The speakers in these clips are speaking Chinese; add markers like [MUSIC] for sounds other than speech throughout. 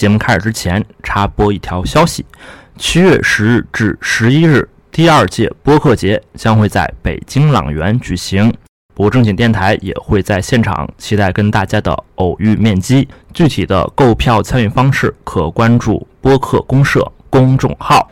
节目开始之前，插播一条消息：七月十日至十一日，第二届播客节将会在北京朗园举行。不正经电台也会在现场，期待跟大家的偶遇面基。具体的购票参与方式，可关注播客公社公众号。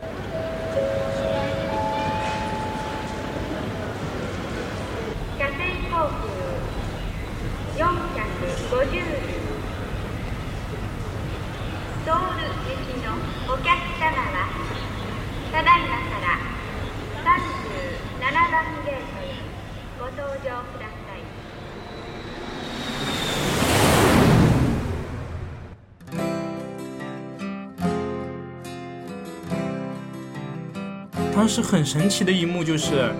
时很神奇的一幕就是，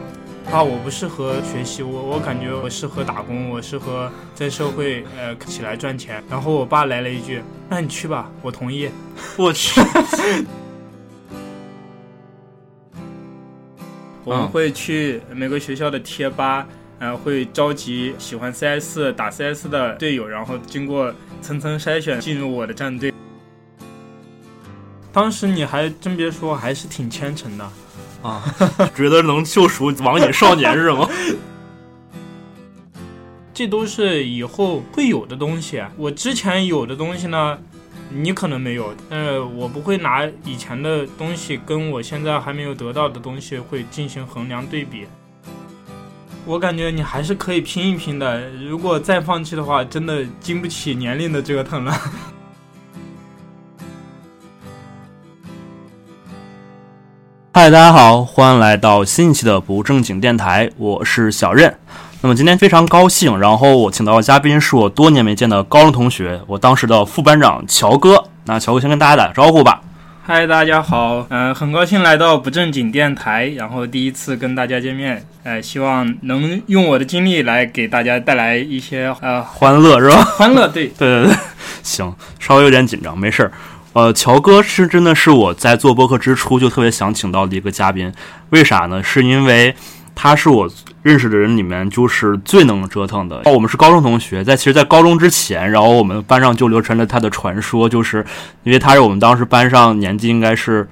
啊，我不适合学习，我我感觉我适合打工，我适合在社会呃起来赚钱。然后我爸来了一句：“那你去吧，我同意。[LAUGHS] ”我去。[LAUGHS] 我们会去每个学校的贴吧，呃，会召集喜欢 CS 打 CS 的队友，然后经过层层筛选进入我的战队。当时你还真别说，还是挺虔诚的。啊，[LAUGHS] 觉得能救赎网瘾少年是吗？[LAUGHS] 这都是以后会有的东西。我之前有的东西呢，你可能没有，但是我不会拿以前的东西跟我现在还没有得到的东西会进行衡量对比。我感觉你还是可以拼一拼的。如果再放弃的话，真的经不起年龄的折腾了。嗨，大家好，欢迎来到新一期的不正经电台，我是小任。那么今天非常高兴，然后我请到的嘉宾是我多年没见的高中同学，我当时的副班长乔哥。那乔哥先跟大家打个招呼吧。嗨，大家好，嗯，很高兴来到不正经电台，然后第一次跟大家见面，呃，希望能用我的经历来给大家带来一些呃欢乐，是吧？欢乐，对，[LAUGHS] 对对对，行，稍微有点紧张，没事儿。呃，乔哥是真的是我在做播客之初就特别想请到的一个嘉宾，为啥呢？是因为他是我认识的人里面就是最能折腾的。我们是高中同学，在其实，在高中之前，然后我们班上就流传着他的传说，就是因为他是我们当时班上年纪应该是。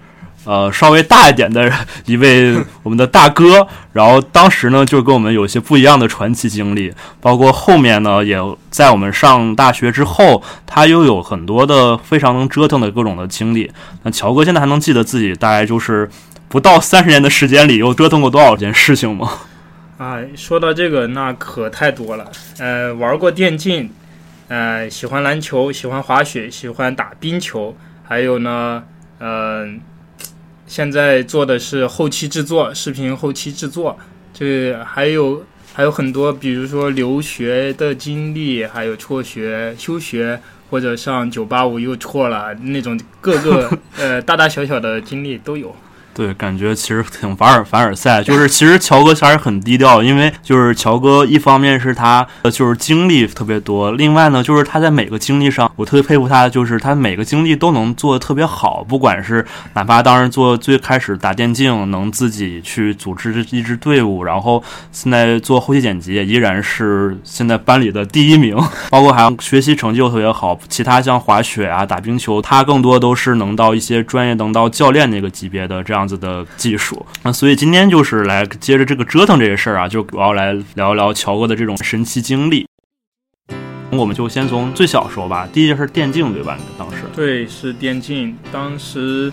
呃，稍微大一点的一位 [LAUGHS] 我们的大哥，然后当时呢，就跟我们有些不一样的传奇经历，包括后面呢，也在我们上大学之后，他又有很多的非常能折腾的各种的经历。那乔哥现在还能记得自己大概就是不到三十年的时间里又折腾过多少件事情吗？[LAUGHS] 啊，说到这个，那可太多了。呃，玩过电竞，呃，喜欢篮球，喜欢滑雪，喜欢打冰球，还有呢，嗯。现在做的是后期制作，视频后期制作，这还有还有很多，比如说留学的经历，还有辍学、休学或者上九八五又辍了那种各个 [LAUGHS] 呃大大小小的经历都有。对，感觉其实挺凡尔凡尔赛，就是其实乔哥还是很低调，因为就是乔哥一方面是他就是经历特别多，另外呢就是他在每个经历上，我特别佩服他，就是他每个经历都能做的特别好，不管是哪怕当时做最开始打电竞，能自己去组织一支队伍，然后现在做后期剪辑，依然是现在班里的第一名，包括还有学习成绩又特别好，其他像滑雪啊、打冰球，他更多都是能到一些专业能到教练那个级别的这样。子的技术，那所以今天就是来接着这个折腾这个事儿啊，就主要来聊一聊乔哥的这种神奇经历。我们就先从最小说吧，第一件事电竞对吧？当时对是电竞，当时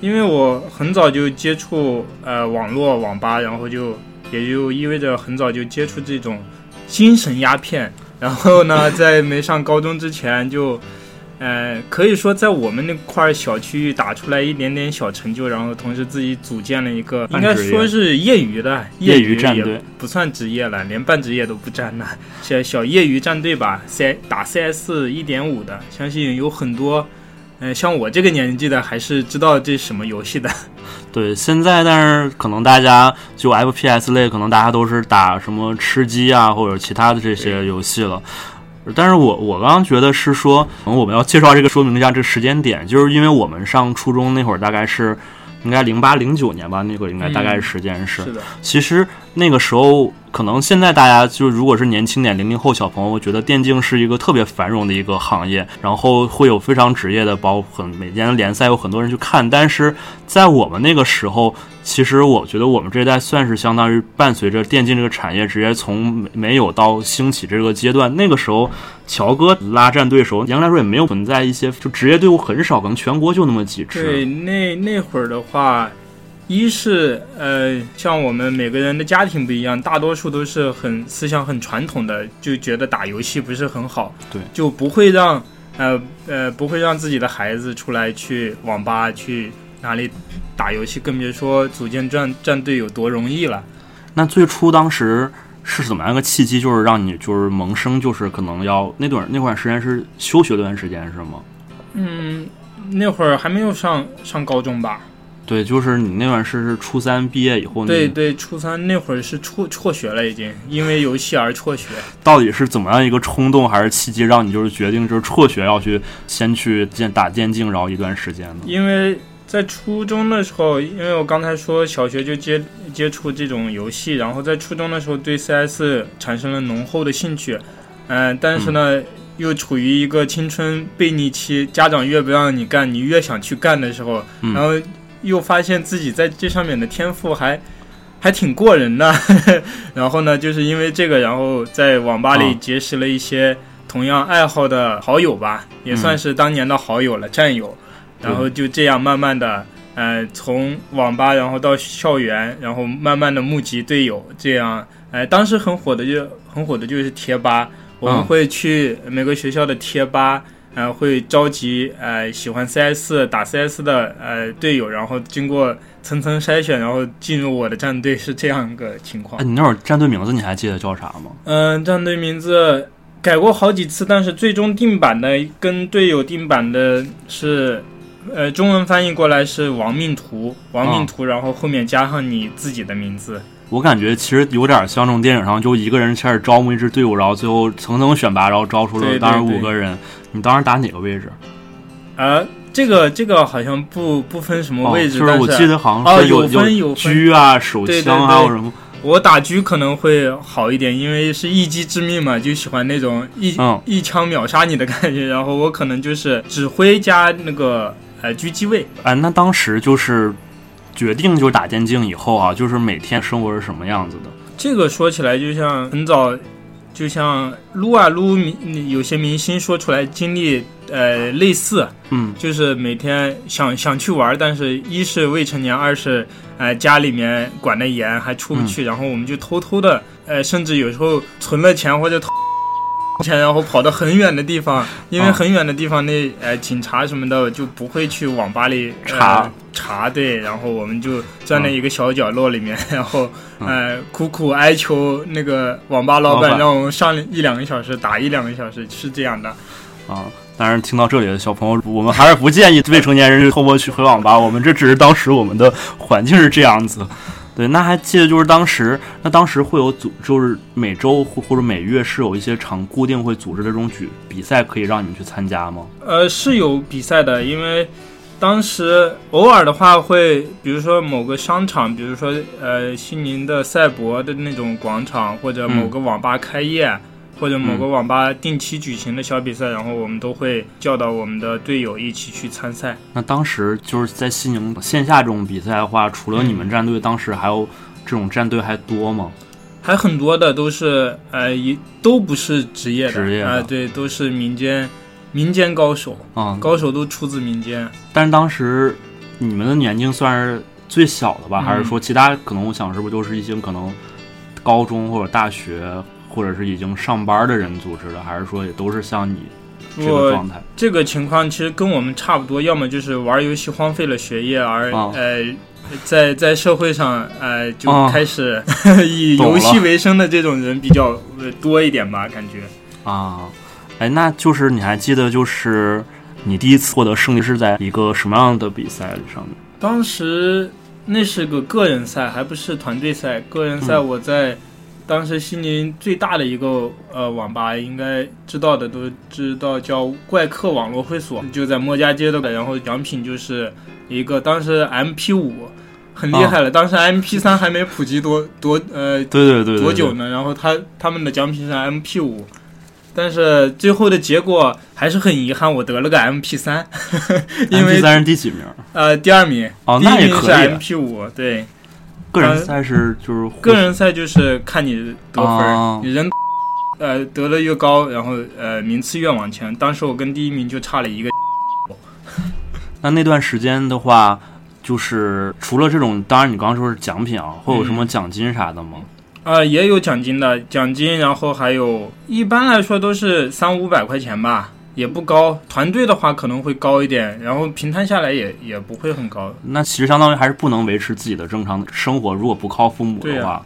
因为我很早就接触呃网络网吧，然后就也就意味着很早就接触这种精神鸦片，然后呢，在没上高中之前就。呃，可以说在我们那块小区域打出来一点点小成就，然后同时自己组建了一个，应该说是业余的业余战队，不算职业了，连半职业都不沾呢。[LAUGHS] 小小业余战队吧，C 打 CS 一点五的，相信有很多，呃，像我这个年纪的还是知道这什么游戏的。[LAUGHS] 对，现在但是可能大家就 FPS 类，可能大家都是打什么吃鸡啊，或者其他的这些游戏了。但是我我刚刚觉得是说，我们要介绍这个说明一下这个时间点，就是因为我们上初中那会儿大概是应该零八零九年吧，那会儿应该大概时间是。是的。其实那个时候可能现在大家就如果是年轻点零零后小朋友，我觉得电竞是一个特别繁荣的一个行业，然后会有非常职业的，包括每年的联赛有很多人去看。但是在我们那个时候，其实我觉得我们这一代算是相当于伴随着电竞这个产业直接从没有到兴起这个阶段。那个时候，乔哥拉战队时候，杨来说也没有存在一些就职业队伍很少，可能全国就那么几支。对，那那会儿的话。一是呃，像我们每个人的家庭不一样，大多数都是很思想很传统的，就觉得打游戏不是很好，对，就不会让呃呃不会让自己的孩子出来去网吧去哪里打游戏，更别说组建战战队有多容易了。那最初当时是怎么样一个契机，就是让你就是萌生，就是可能要那段那段时间是休学段时间是吗？嗯，那会儿还没有上上高中吧。对，就是你那段是是初三毕业以后，对对，初三那会儿是辍辍学了，已经因为游戏而辍学。到底是怎么样一个冲动还是契机，让你就是决定就是辍学要去先去电打电竞，然后一段时间呢？因为在初中的时候，因为我刚才说小学就接接触这种游戏，然后在初中的时候对 CS 产生了浓厚的兴趣，嗯，但是呢，又处于一个青春悖逆期，家长越不让你干，你越想去干的时候，然后。又发现自己在这上面的天赋还还挺过人的，[LAUGHS] 然后呢，就是因为这个，然后在网吧里结识了一些同样爱好的好友吧，也算是当年的好友了，战友。然后就这样慢慢的，呃，从网吧然后到校园，然后慢慢的募集队友，这样，哎，当时很火的就很火的就是贴吧，我们会去每个学校的贴吧。呃，会召集呃喜欢 CS 打 CS 的呃队友，然后经过层层筛选，然后进入我的战队，是这样一个情况。哎你那会儿战队名字你还记得叫啥吗？嗯，战队名字改过好几次，但是最终定版的跟队友定版的是，呃，中文翻译过来是亡命徒，亡命徒，然后后面加上你自己的名字。我感觉其实有点像那种电影上，就一个人开始招募一支队伍，然后最后层层选拔，然后招出了当时五个人。你当时打哪个位置？啊，这个这个好像不不分什么位置，就是我记得好像是有有狙啊、手枪啊，或什么。我打狙可能会好一点，因为是一击致命嘛，就喜欢那种一一枪秒杀你的感觉。然后我可能就是指挥加那个呃狙击位。哎，那当时就是决定就打电竞以后啊，就是每天生活是什么样子的？这个说起来就像很早。就像撸啊撸明有些明星说出来经历，呃，类似，嗯，就是每天想想去玩，但是一是未成年，二是呃家里面管得严，还出不去，然后我们就偷偷的，呃，甚至有时候存了钱或者偷。钱，然后跑到很远的地方，因为很远的地方那呃警察什么的就不会去网吧里查查，对，然后我们就钻在一个小角落里面，[LAUGHS] 然后呃苦苦哀求那个网吧老板让我们上一两个小时打一两个小时，是这样的。啊，当然听到这里的小朋友，我们还是不建议未成年人偷摸去回网吧，我们这只是当时我们的环境是这样子。对，那还记得就是当时，那当时会有组，就是每周或或者每月是有一些场固定会组织这种举比赛，可以让你们去参加吗？呃，是有比赛的，因为当时偶尔的话会，比如说某个商场，比如说呃西宁的赛博的那种广场，或者某个网吧开业。或者某个网吧定期举行的小比赛，然后我们都会叫到我们的队友一起去参赛。那当时就是在西宁线下这种比赛的话，除了你们战队，当时还有这种战队还多吗？还很多的，都是呃，一都不是职业的，职业啊，对，都是民间民间高手啊，高手都出自民间。但是当时你们的年龄算是最小的吧？还是说其他可能？我想是不是都是一些可能高中或者大学？或者是已经上班的人组织的，还是说也都是像你这个状态？这个情况其实跟我们差不多，要么就是玩游戏荒废了学业，而呃，在在社会上呃就开始 [LAUGHS] 以游戏为生的这种人比较多一点吧，感觉啊，哎，那就是你还记得，就是你第一次获得胜利是在一个什么样的比赛上面？当时那是个个人赛，还不是团队赛。个人赛我在。当时西宁最大的一个呃网吧，应该知道的都知道，叫怪客网络会所，就在墨家街的。然后奖品就是一个当时 MP 五，很厉害了。当时 MP 三还没普及多多呃对对对对多久呢？然后他他们的奖品是 MP 五，但是最后的结果还是很遗憾，我得了个 MP 三，[LAUGHS] 因为 MP 三是第几名？呃第二名，哦，第一名是那也可以。MP 五，对，个人赛是就是个人赛就是看你得分你人 [LAUGHS] 呃得的越高，然后呃名次越往前。当时我跟第一名就差了一个。[LAUGHS] 那那段时间的话，就是除了这种，当然你刚刚说是奖品啊，会有什么奖金啥的吗？啊、也有奖金的，奖金，然后还有一般来说都是三五百块钱吧，也不高。团队的话可能会高一点，然后平摊下来也也不会很高。那其实相当于还是不能维持自己的正常生活，如果不靠父母的话，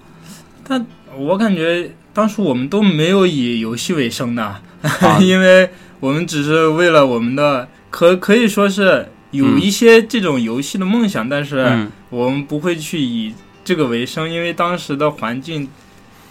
我感觉当时我们都没有以游戏为生的，啊 [LAUGHS] 因为我们只是为了我们的可可以说是有一些这种游戏的梦想，但是嗯，我们不会去以这个为生，因为当时的环境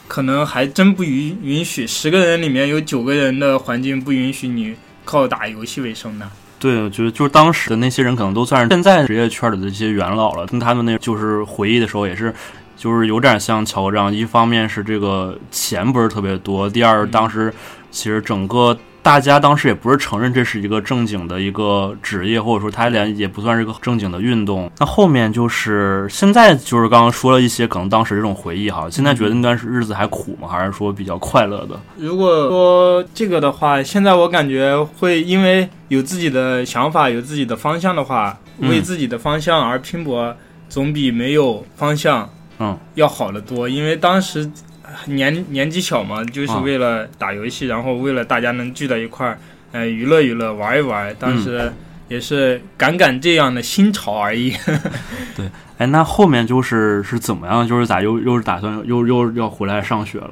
可能还真不允允许，十个人里面有九个人的环境不允许你靠打游戏为生的。对，我觉得就是当时的那些人可能都算是现在职业圈里的一些元老了，听他们那就是回忆的时候也是。就是有点像乔这样，一方面是这个钱不是特别多，第二当时其实整个大家当时也不是承认这是一个正经的一个职业，或者说它连也不算是一个正经的运动。那后面就是现在就是刚刚说了一些可能当时这种回忆哈，现在觉得那段日子还苦吗？还是说比较快乐的？如果说这个的话，现在我感觉会因为有自己的想法、有自己的方向的话，嗯为自己的方向而拼搏，总比没有方向嗯要好得多。因为当时年年纪小嘛，就是啊为了打游戏，然后为了大家能聚在一块儿，呃，娱乐娱乐，玩一玩。当时也是赶赶这样的新潮而已。[LAUGHS] 对哎，那后面就是是怎么样？就是咋又又是打算又又要回来上学了？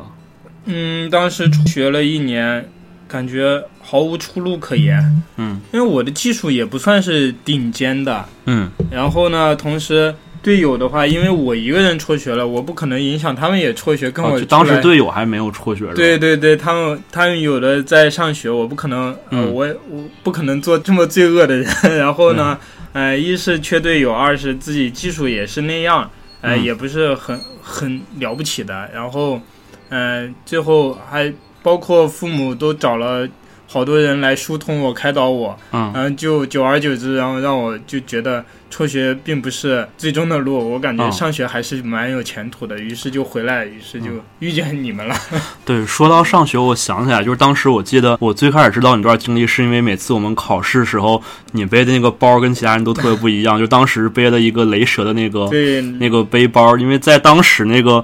嗯，当时学了一年，感觉毫无出路可言。嗯因为我的技术也不算是顶尖的，嗯然后呢，同时队友的话，因为我一个人辍学了，我不可能影响他们也辍学，跟哦我当时队友还没有辍学？对对对，他们他们有的在上学，我不可能，我我不可能做这么罪恶的人。然后呢，呃，一是缺队友，二是自己技术也是那样，呃，嗯也不是很很了不起的。然后，呃，最后还包括父母都找了好多人来疏通我、开导我，嗯。然后就久而久之，然后让我就觉得辍学并不是最终的路，我感觉嗯。上学还是蛮有前途的，于是就回来，于是就遇见你们了。[LAUGHS] 对，说到上学，我想起来，就是当时我记得我最开始知道你这段经历，是因为每次我们考试时候，你背的那个包跟其他人都特别不一样，就当时背了一个雷蛇的那个对，那个背包，因为在当时那个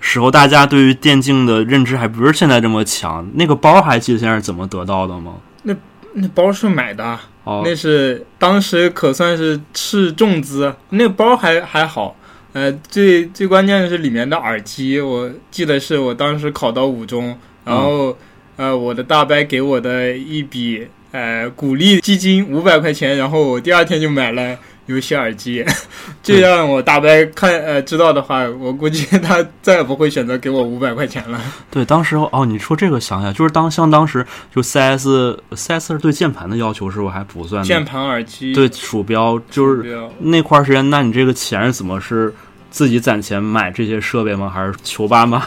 时候，大家对于电竞的认知还不是现在这么强。那个包还记得现在是怎么得到的吗？那那包是买的，哦，那是当时可算是斥重资。那包还还好，呃，最最关键的是里面的耳机，我记得是我当时考到五中，然后、呃，我的大伯给我的一笔呃鼓励基金五百块钱，然后我第二天就买了。游戏耳机，[LAUGHS] 这样我大伯看呃知道的话，我估计他再也不会选择给我五百块钱了。[LAUGHS] 对，当时哦，你说这个想想，就是当像当时就 CS CS 是对键盘的要求是不是还不算？键盘、耳机，对鼠标就是那块儿时间，那你这个钱是怎么是自己攒钱买这些设备吗？还是求爸妈？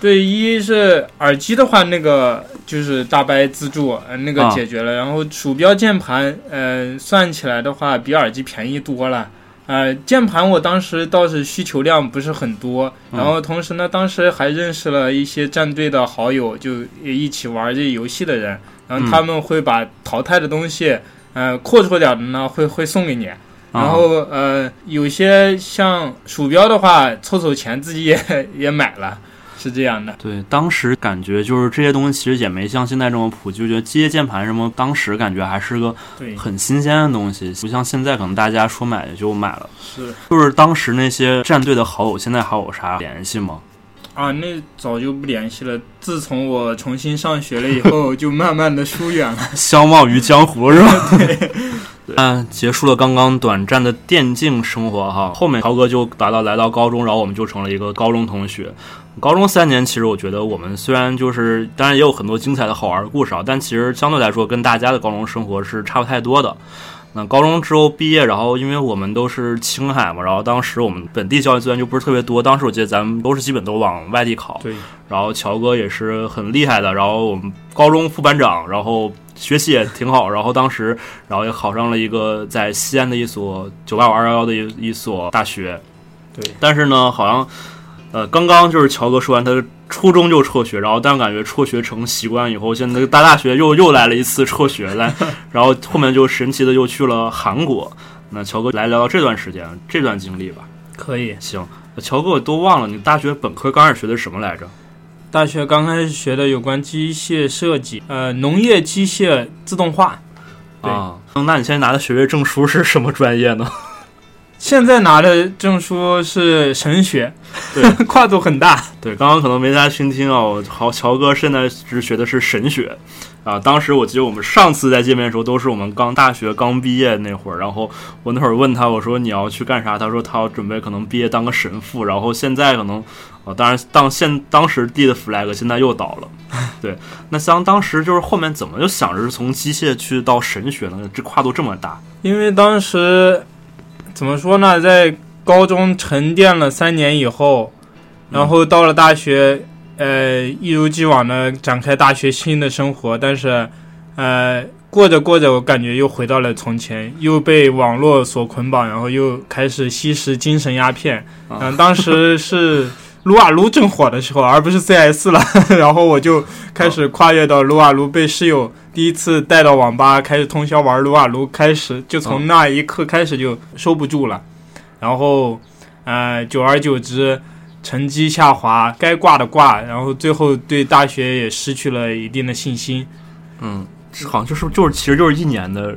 对，一是耳机的话，那个就是大白资助，呃，那个啊解决了。然后鼠标、键盘，呃，算起来的话，比耳机便宜多了。呃，键盘我当时倒是需求量不是很多，嗯然后同时呢，当时还认识了一些战队的好友，就一起玩这游戏的人，然后嗯他们会把淘汰的东西，呃，阔绰点的呢，会会送给你。然后呃，有些像鼠标的话，凑凑钱自己也 [LAUGHS] 也买了，是这样的。对，当时感觉就是这些东西其实也没像现在这么普及，就觉得机械键盘什么，当时感觉还是个，很新鲜的东西，不像现在可能大家说买就买了。是就是当时那些战队的好友，现在还有啥联系吗？啊，那早就不联系了。自从我重新上学了以后，[LAUGHS] 就慢慢的疏远了。相忘于江湖是吧？[LAUGHS] 对。嗯，结束了刚刚短暂的电竞生活哈，后面乔哥就达到来到高中，然后我们就成了一个高中同学。高中三年，其实我觉得我们虽然就是，当然也有很多精彩的好玩的故事啊，但其实相对来说跟大家的高中生活是差不太多的。那高中之后毕业，然后因为我们都是青海嘛，然后当时我们本地教育资源就不是特别多，当时我记得咱们都是基本都往外地考。对。然后乔哥也是很厉害的，然后我们高中副班长，然后学习也挺好，然后当时然后也考上了一个在西安的一所九八五二幺幺的一一所大学。对。但是呢，好像呃刚刚就是乔哥说完他。初中就辍学，然后但感觉辍学成习惯以后，现在大大学又又来了一次辍学来，[LAUGHS] 然后后面就神奇的又去了韩国。那乔哥来聊聊这段时间这段经历吧。可以，行。乔哥我都忘了，你大学本科刚开始学的什么来着？大学刚开始学的有关机械设计，呃，农业机械自动化。啊，那你现在拿的学位证书是什么专业呢？现在拿的证书是神学，对，[LAUGHS] 跨度很大。对，刚刚可能没大家倾听啊。好，乔哥现在是学的是神学啊。当时我记得我们上次在见面的时候，都是我们刚大学刚毕业那会儿。然后我那会儿问他，我说你要去干啥？他说他要准备可能毕业当个神父。然后现在可能啊，当然当现当时立的 flag 现在又倒了。对，那像当时就是后面怎么就想着是从机械去到神学呢？这跨度这么大？因为当时。怎么说呢？在高中沉淀了三年以后，然后到了大学，呃，一如既往的展开大学新的生活。但是，呃，过着过着，我感觉又回到了从前，又被网络所捆绑，然后又开始吸食精神鸦片。嗯，当时是 [LAUGHS] 撸啊撸正火的时候，而不是 CS 了。[LAUGHS] 然后我就开始跨越到撸啊撸，被室友。第一次带到网吧开始通宵玩撸啊撸，开始就从那一刻开始就收不住了，然后，呃，久而久之，成绩下滑，该挂的挂，然后最后对大学也失去了一定的信心。嗯，这好像就是就是其实就是一年的，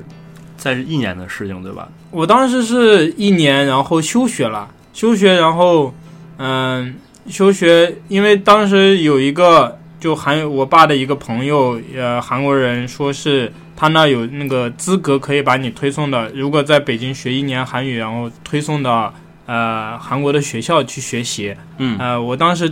在一年的事情对吧？我当时是一年，然后休学了，休学，然后，嗯，休学，因为当时有一个。就韩我爸的一个朋友，呃，韩国人说是他那有那个资格可以把你推送的，如果在北京学一年韩语，然后推送到呃韩国的学校去学习。嗯，呃，我当时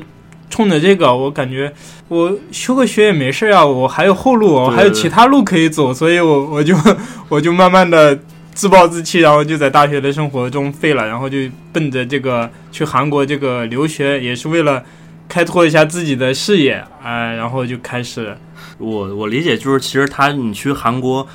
冲着这个，我感觉我休个学也没事啊，我还有后路，我还有其他路可以走，所以我我就 [LAUGHS] 我就慢慢的自暴自弃，然后就在大学的生活中废了，然后就奔着这个去韩国这个留学，也是为了。开拓一下自己的视野，哎，然后就开始。我我理解就是，其实他你去韩国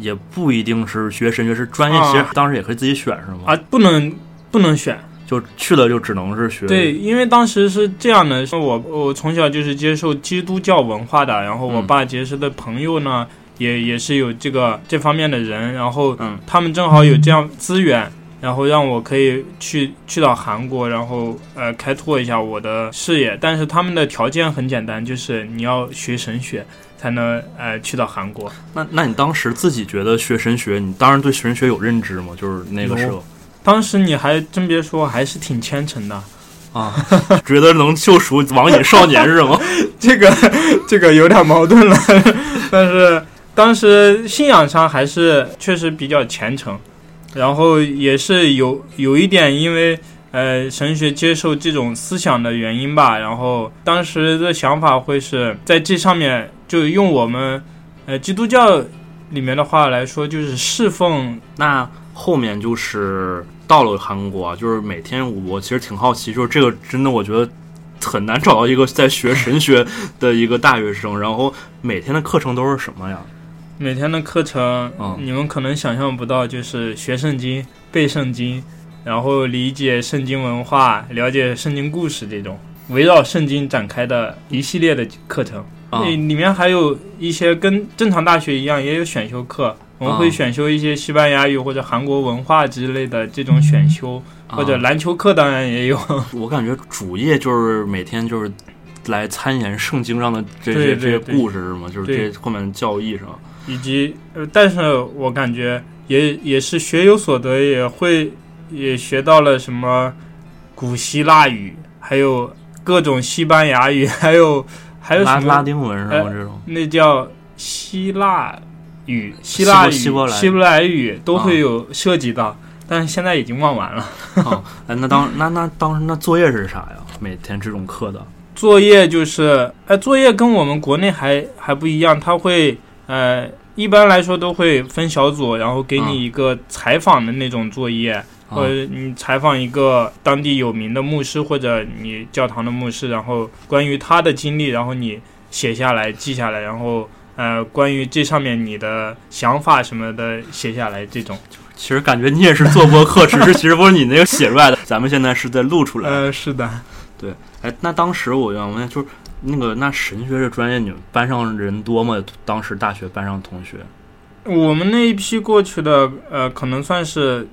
也不一定是学神学，是专业，其实当时也可以自己选，是吗？啊，不能不能选，就去了就只能是学。对，因为当时是这样的，说我我从小就是接受基督教文化的，然后我爸结识的朋友呢，也也是有这个这方面的人，然后嗯，他们正好有这样资源。然后让我可以去去到韩国，然后呃开拓一下我的视野。但是他们的条件很简单，就是你要学神学才能呃去到韩国。那那你当时自己觉得学神学，你当然对神学有认知吗？就是那个时候，当时你还真别说，还是挺虔诚的啊，[LAUGHS] 觉得能救赎网瘾少年是吗？[LAUGHS] 这个这个有点矛盾了，但是当时信仰上还是确实比较虔诚。然后也是有有一点，因为呃神学接受这种思想的原因吧。然后当时的想法会是在这上面，就用我们呃基督教里面的话来说，就是侍奉。那后面就是到了韩国，就是每天我其实挺好奇，就是这个真的我觉得很难找到一个在学神学的一个大学生。然后每天的课程都是什么呀？每天的课程，你们可能想象不到，就是学圣经、背圣经，然后理解圣经文化、了解圣经故事这种围绕圣经展开的一系列的课程。那里面还有一些跟正常大学一样，也有选修课。我们会选修一些西班牙语或者韩国文化之类的这种选修，或者篮球课当然也有。[LAUGHS] 我感觉主业就是每天就是来参研圣经上的这些这些故事是吗？就是这后面教义是吗？以及呃，但是我感觉也也是学有所得，也会也学到了什么古希腊语，还有各种西班牙语，还有还有什么拉丁文什么？这种那叫希腊语、希腊语、希伯来语都会有涉及到，但是现在已经忘完了。哎，那当那那当时那作业是啥呀？每天这种课的作业就是，哎，作业跟我们国内还还不一样，他会。呃，一般来说都会分小组，然后给嗯你一个采访的那种作业，或啊者你采访一个当地有名的牧师或者你教堂的牧师，然后关于他的经历，然后你写下来记下来，然后呃关于这上面你的想法什么的写下来，这种。其实感觉你也是做播客，只是其实不是你那个写出来的，咱们现在是在录出来。呃，是的。对哎，那当时我想问，就是那个那神学这专业，你们班上人多吗？当时大学班上同学我们那一批过去的，呃，可能算是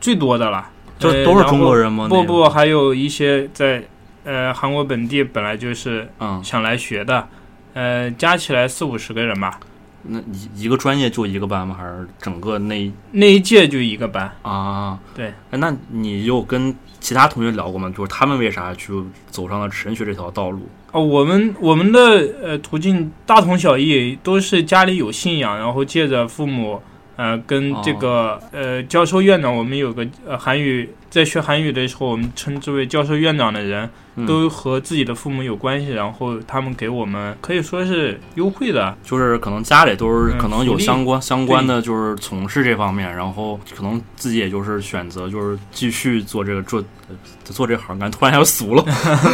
最多的了。就都是中国人吗？不不，还有一些在呃韩国本地本来就是嗯，想来学的，呃，加起来四五十个人吧。那一一个专业就一个班吗？还是整个那那一届就一个班，啊？对哎，那你有跟其他同学聊过吗？就是他们为啥去走上了神学这条道路？哦，我们我们的呃途径大同小异，都是家里有信仰，然后借着父母，呃，跟这个、呃教授院长，我们有个呃韩语，在学韩语的时候，我们称之为教授院长的人，嗯都和自己的父母有关系，然后他们给我们可以说是优惠的，就是可能家里都是嗯可能有相关相关的，就是从事这方面，然后可能自己也就是选择就是继续做这个做呃做这行，感觉突然一下就俗了。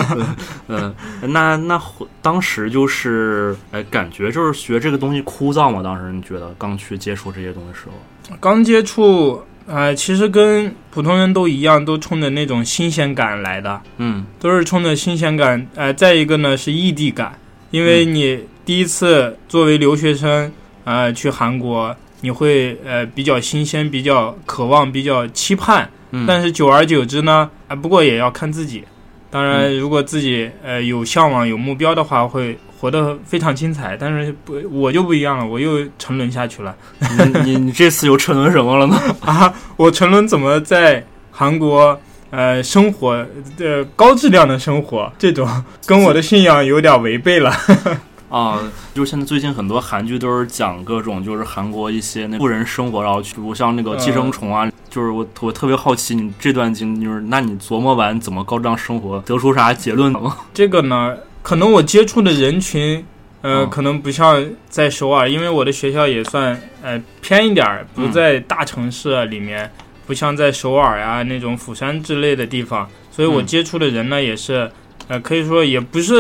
[LAUGHS] 嗯，那那当时就是哎，感觉就是学这个东西枯燥嘛？当时你觉得刚去接触这些东西的时候？刚接触，呃，其实跟普通人都一样，都冲着那种新鲜感来的。嗯都是冲着新鲜感，呃，再一个呢是异地感，因为你第一次作为留学生，呃，去韩国，你会呃比较新鲜，比较渴望，比较期盼，嗯，但是久而久之呢，啊、不过也要看自己。当然，如果自己呃有向往、有目标的话，会活得非常精彩。但是不，我就不一样了，我又沉沦下去了。你你你这次又沉沦什么了呢？[LAUGHS] 啊，我沉沦怎么在韩国呃生活呃高质量的生活，这种跟我的信仰有点违背了。[LAUGHS] 啊，就是现在最近很多韩剧都是讲各种就是韩国一些那富人生活，然后去，比如像那个寄生虫啊，就是我我特别好奇你这段经历，就是那你琢磨完怎么高质量生活，得出啥结论吗？这个呢，可能我接触的人群。呃，嗯。可能不像在首尔，因为我的学校也算呃偏一点儿，不在大城市里面，不像在首尔啊那种釜山之类的地方，所以我嗯接触的人呢也是，呃，可以说也不是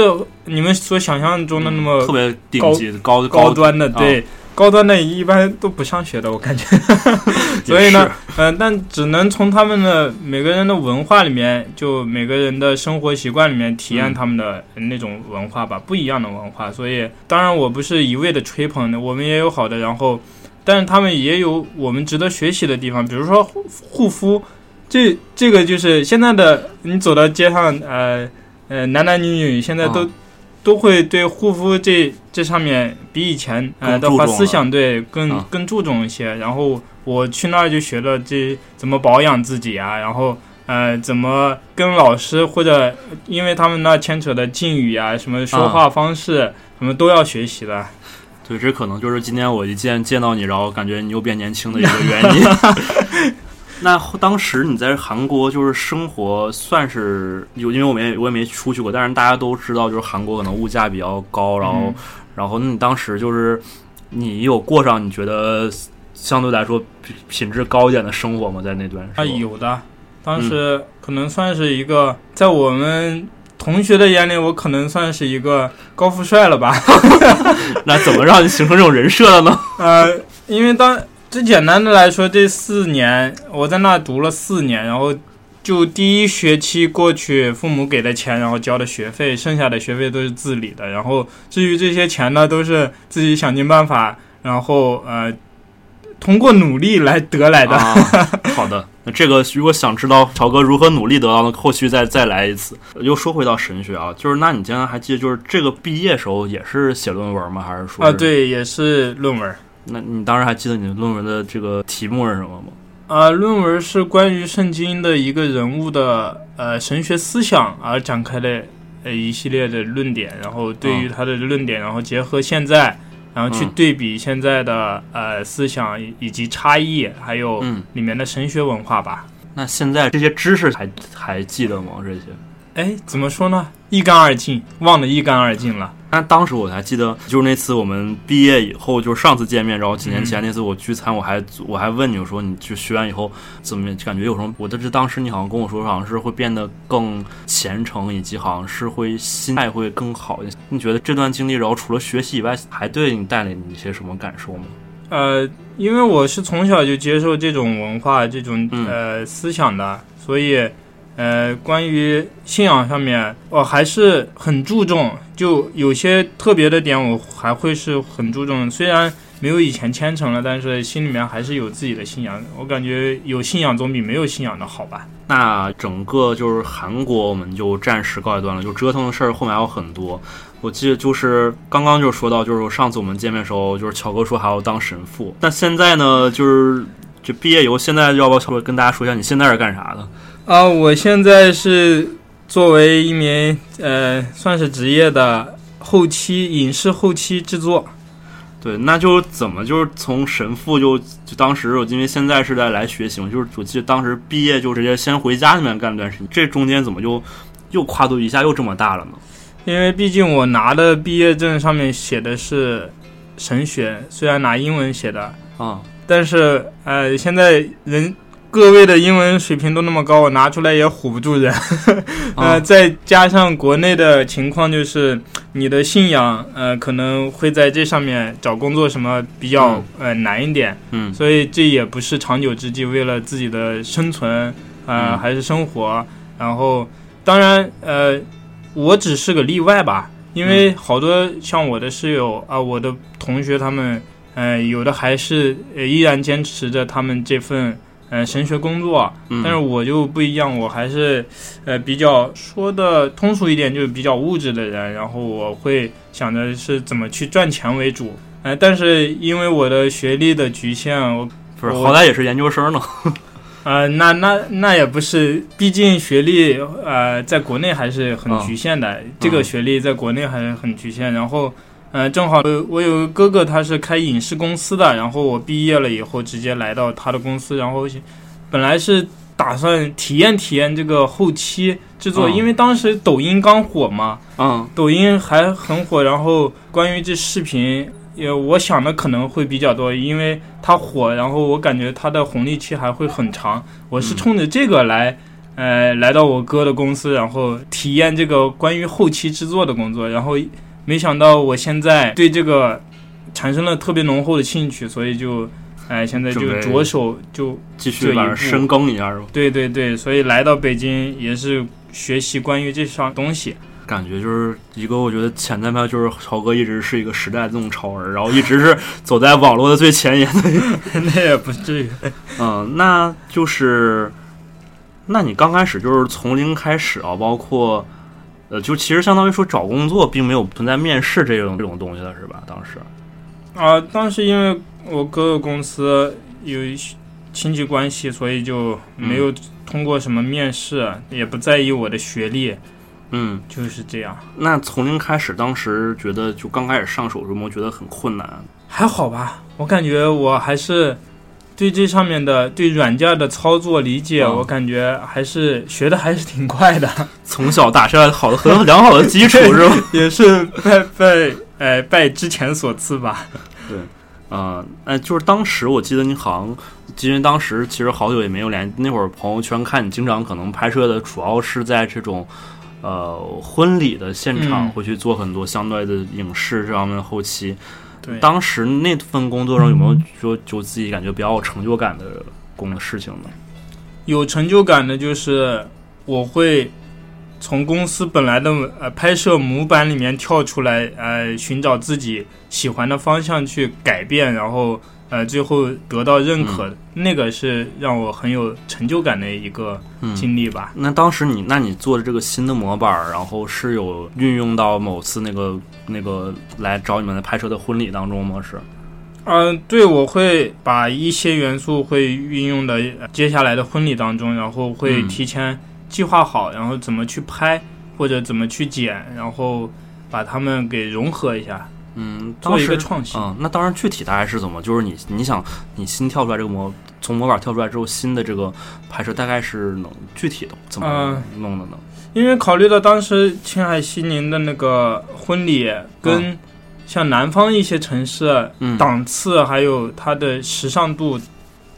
你们所想象中的那么特别顶级高高端的，啊对，高端的一般都不上学的，我感觉。[LAUGHS] 所以呢，嗯、但只能从他们的每个人的文化里面，就每个人的生活习惯里面体验嗯他们的那种文化吧，不一样的文化。所以，当然我不是一味的吹捧的，我们也有好的，然后，但是他们也有我们值得学习的地方，比如说护护肤，这这个就是现在的你走到街上，呃呃，男男女女现在都。啊都会对护肤这这上面比以前呃的话思想对更、啊更注重一些。然后我去那儿就学了这怎么保养自己啊，然后呃怎么跟老师或者因为他们那牵扯的敬语啊，什么说话方式、什么都要学习的。对，这可能就是今天我一见见到你，然后感觉你又变年轻的一个原因。[LAUGHS] [LAUGHS] 那当时你在韩国就是生活算是有，因为我没我也没出去过，但是大家都知道，就是韩国可能物价比较高，然后、嗯然后那你当时就是你有过上你觉得相对来说品品质高一点的生活吗？在那段时啊，有的，当时可能算是一个在我们。同学的眼里，我可能算是一个高富帅了吧？[LAUGHS] 那怎么让你形成这种人设的呢？[LAUGHS] 呃，因为当最简单的来说，这四年我在那读了四年，然后就第一学期过去，父母给的钱，然后交的学费，剩下的学费都是自理的。然后至于这些钱呢，都是自己想尽办法，然后呃，通过努力来得来的。啊，好的，那这个如果想知道乔哥如何努力得到的，后续再再来一次。又说回到神学啊，就是那你竟然还记得，就是这个毕业时候也是写论文吗？还是说啊，对，也是论文。那你当时还记得你的论文的这个题目是什么吗？啊，论文是关于圣经的一个人物的呃神学思想而展开的呃一系列的论点，然后对于他的论点，然后结合现在，然后去嗯对比现在的呃思想以以及差异，还有嗯，里面的神学文化吧。那现在这些知识还还记得吗？这些？哎，怎么说呢？一干二净，忘得一干二净了。但当时我还记得，就是那次我们毕业以后，就是上次见面，然后几年前那次我聚餐，我还我还问你我说，你就学完以后怎么感觉有什么？我得当时你好像跟我说，好像是会变得更虔诚，以及好像是会心态会更好一些。你觉得这段经历，然后除了学习以外，还对你带来一些什么感受吗？呃，因为我是从小就接受这种文化、这种呃思想的，所以。呃，关于信仰上面，我还是很注重，就有些特别的点，我还会是很注重。虽然没有以前虔诚了，但是心里面还是有自己的信仰。我感觉有信仰总比没有信仰的好吧。那整个就是韩国，我们就暂时告一段落。就折腾的事儿后面还有很多。我记得就是刚刚就说到，就是上次我们见面的时候，就是乔哥说还要当神父。那现在呢，就是就毕业以后，现在要不要乔哥跟大家说一下，你现在是干啥的？啊，我现在是作为一名呃，算是职业的后期影视后期制作。对，那就怎么就是从神父就就当时我因为现在是在来学习嘛，就是我记得当时毕业就直接先回家里面干段时间，这中间怎么就又跨度一下又这么大了呢？因为毕竟我拿的毕业证上面写的是神学，虽然拿英文写的啊，但是呃，现在人。各位的英文水平都那么高，我拿出来也唬不住人。[LAUGHS] 呃，再加上国内的情况，就是你的信仰，呃，可能会在这上面找工作什么比较呃难一点。嗯，所以这也不是长久之计，为了自己的生存，呃，还是生活。然后，当然，呃，我只是个例外吧，因为好多像我的室友啊，我的同学他们，呃，有的还是依然坚持着他们这份。呃，神学工作，但是我就不一样，我还是，呃，比较说的通俗一点，就是比较物质的人。然后我会想着是怎么去赚钱为主。呃，但是因为我的学历的局限，我不是好歹也是研究生呢。[LAUGHS] 呃，那那那也不是，毕竟学历呃，在国内还是很局限的。这个学历在国内还是很局限。然后。嗯，正好我有个哥哥，他是开影视公司的，然后我毕业了以后直接来到他的公司，然后本来是打算体验体验这个后期制作，因为当时抖音刚火嘛，嗯，抖音还很火，然后关于这视频，也我想的可能会比较多，因为它火，然后我感觉它的红利期还会很长，我是冲着这个来，呃，来到我哥的公司，然后体验这个关于后期制作的工作，然后。没想到我现在对这个产生了特别浓厚的兴趣，所以就，哎，现在就着手就继续往深耕一下，是吧？对对对，所以来到北京也是学习关于这项东西。感觉就是一个，我觉得潜在派就是超哥一直是一个时代这种潮人，然后一直是 [LAUGHS] 走在网络的最前沿的。[LAUGHS] 那也不至于。[LAUGHS] 嗯，那就是，那你刚开始就是从零开始啊，包括。呃，就其实相当于说找工作并没有存在面试这种这种东西了，是吧？当时，啊，当时因为我哥哥公司有亲戚关系，所以就没有通过什么面试，也不在意我的学历，嗯，就是这样。那从零开始，当时觉得就刚开始上手时候，觉得很困难？还好吧，我感觉我还是。对这上面的对软件的操作理解，我感觉还是学的还是挺快的。[LAUGHS] 从小打下好的很良好的基础是吧？也是拜拜哎拜之前所赐吧。[LAUGHS] 对，啊，哎，就是当时我记得你好像，因为当时其实好久也没有联系，那会儿朋友圈看你经常可能拍摄的主要是在这种呃婚礼的现场，会去做很多相对的影视这方面的后期。当时那份工作上有没有说就自己感觉比较有成就感的工的事情呢？有成就感的就是我会从公司本来的呃拍摄模板里面跳出来，呃寻找自己喜欢的方向去改变，然后。呃，最后得到认可，那个是让我很有成就感的一个经历吧。那当时你，那你做的这个新的模板，然后是有运用到某次那个那个来找你们的拍摄的婚礼当中吗？是？嗯，对，我会把一些元素会运用的接下来的婚礼当中，然后会提前计划好，然后怎么去拍或者怎么去剪，然后把它们给融合一下。嗯，做一个创新。嗯，那当然，具体大概是怎么？就是你你想你新跳出来这个模从模板跳出来之后，新的这个拍摄大概是能具体的怎么嗯弄的呢？因为考虑到当时青海西宁的那个婚礼跟像南方一些城市嗯，档次还有它的时尚度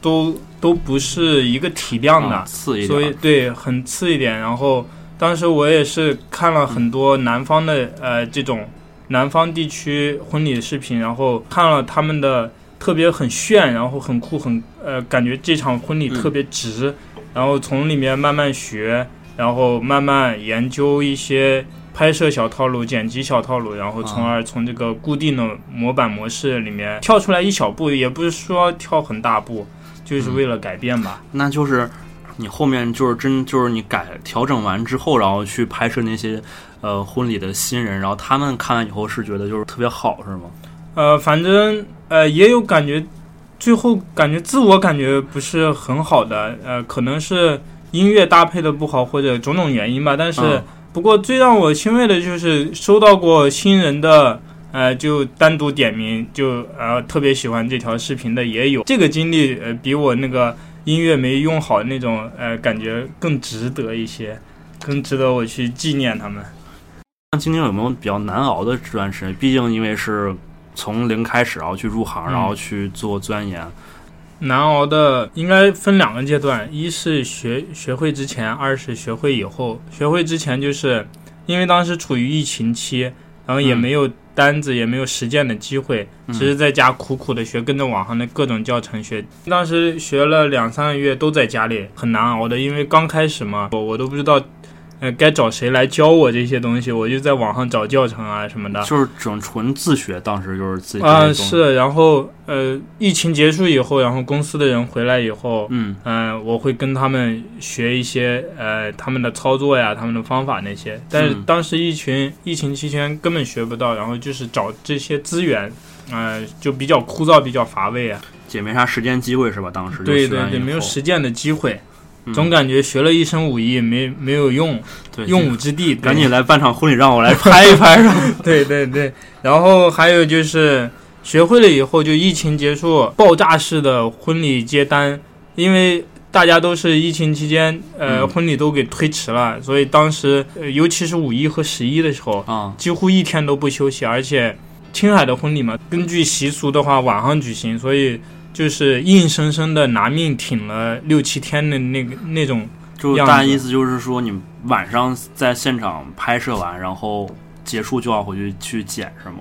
都都不是一个体量的啊，次一点所以，对很次一点。然后当时我也是看了很多南方的呃这种南方地区婚礼的视频，然后看了他们的特别很炫，然后很酷，很呃感觉这场婚礼嗯特别值，然后从里面慢慢学，然后慢慢研究一些。拍摄小套路、剪辑小套路，然后从而从这个固定的模板模式里面跳出来一小步，也不是说跳很大步，就是为了改变吧。那就是你后面就是真就是你改调整完之后，然后去拍摄那些呃婚礼的新人，然后他们看完以后是觉得就是特别好，是吗？呃，反正呃也有感觉，最后感觉自我感觉不是很好的，呃，可能是音乐搭配的不好或者种种原因吧。但是、嗯不过最让我欣慰的就是收到过新人的。呃，就单独点名，就呃特别喜欢这条视频的也有。这个经历，呃，比我那个音乐没用好那种，呃，感觉更值得一些，更值得我去纪念他们。那今年有没有比较难熬的这段时间？毕竟因为是从零开始，然后去入行，嗯然后去做钻研。难熬的应该分两个阶段，一是学学会之前，二是学会以后。学会之前就是因为当时处于疫情期，然后也嗯没有单子，也没有实践的机会，嗯只是在家苦苦的学，跟着网上的各种教程学。当时学了两三个月，都在家里很难熬的，因为刚开始嘛，我我都不知道。呃，该找谁来教我这些东西？我就在网上找教程啊什么的。就是整纯自学，当时就是自己啊、是，然后呃，疫情结束以后，然后公司的人回来以后，嗯嗯、我会跟他们学一些呃他们的操作呀，他们的方法那些。但是嗯当时疫情疫情期间根本学不到，然后就是找这些资源，呃，就比较枯燥，比较乏味啊。也没啥实践机会是吧？当时对对对，学完以没有实践的机会，嗯总感觉学了一身武艺没没有用，对用武之地。赶紧来办场婚礼，让我来拍一拍是吧？[LAUGHS] 对对对，然后还有就是学会了以后，就疫情结束，爆炸式的婚礼接单，因为大家都是疫情期间，呃，嗯婚礼都给推迟了，所以当时，呃，尤其是五一和十一的时候，啊，几乎一天都不休息，而且青海的婚礼嘛，根据习俗的话晚上举行，所以就是硬生生的拿命挺了六七天的那个那种。就大意思就是说，你晚上在现场拍摄完，然后结束就要回去去剪是吗？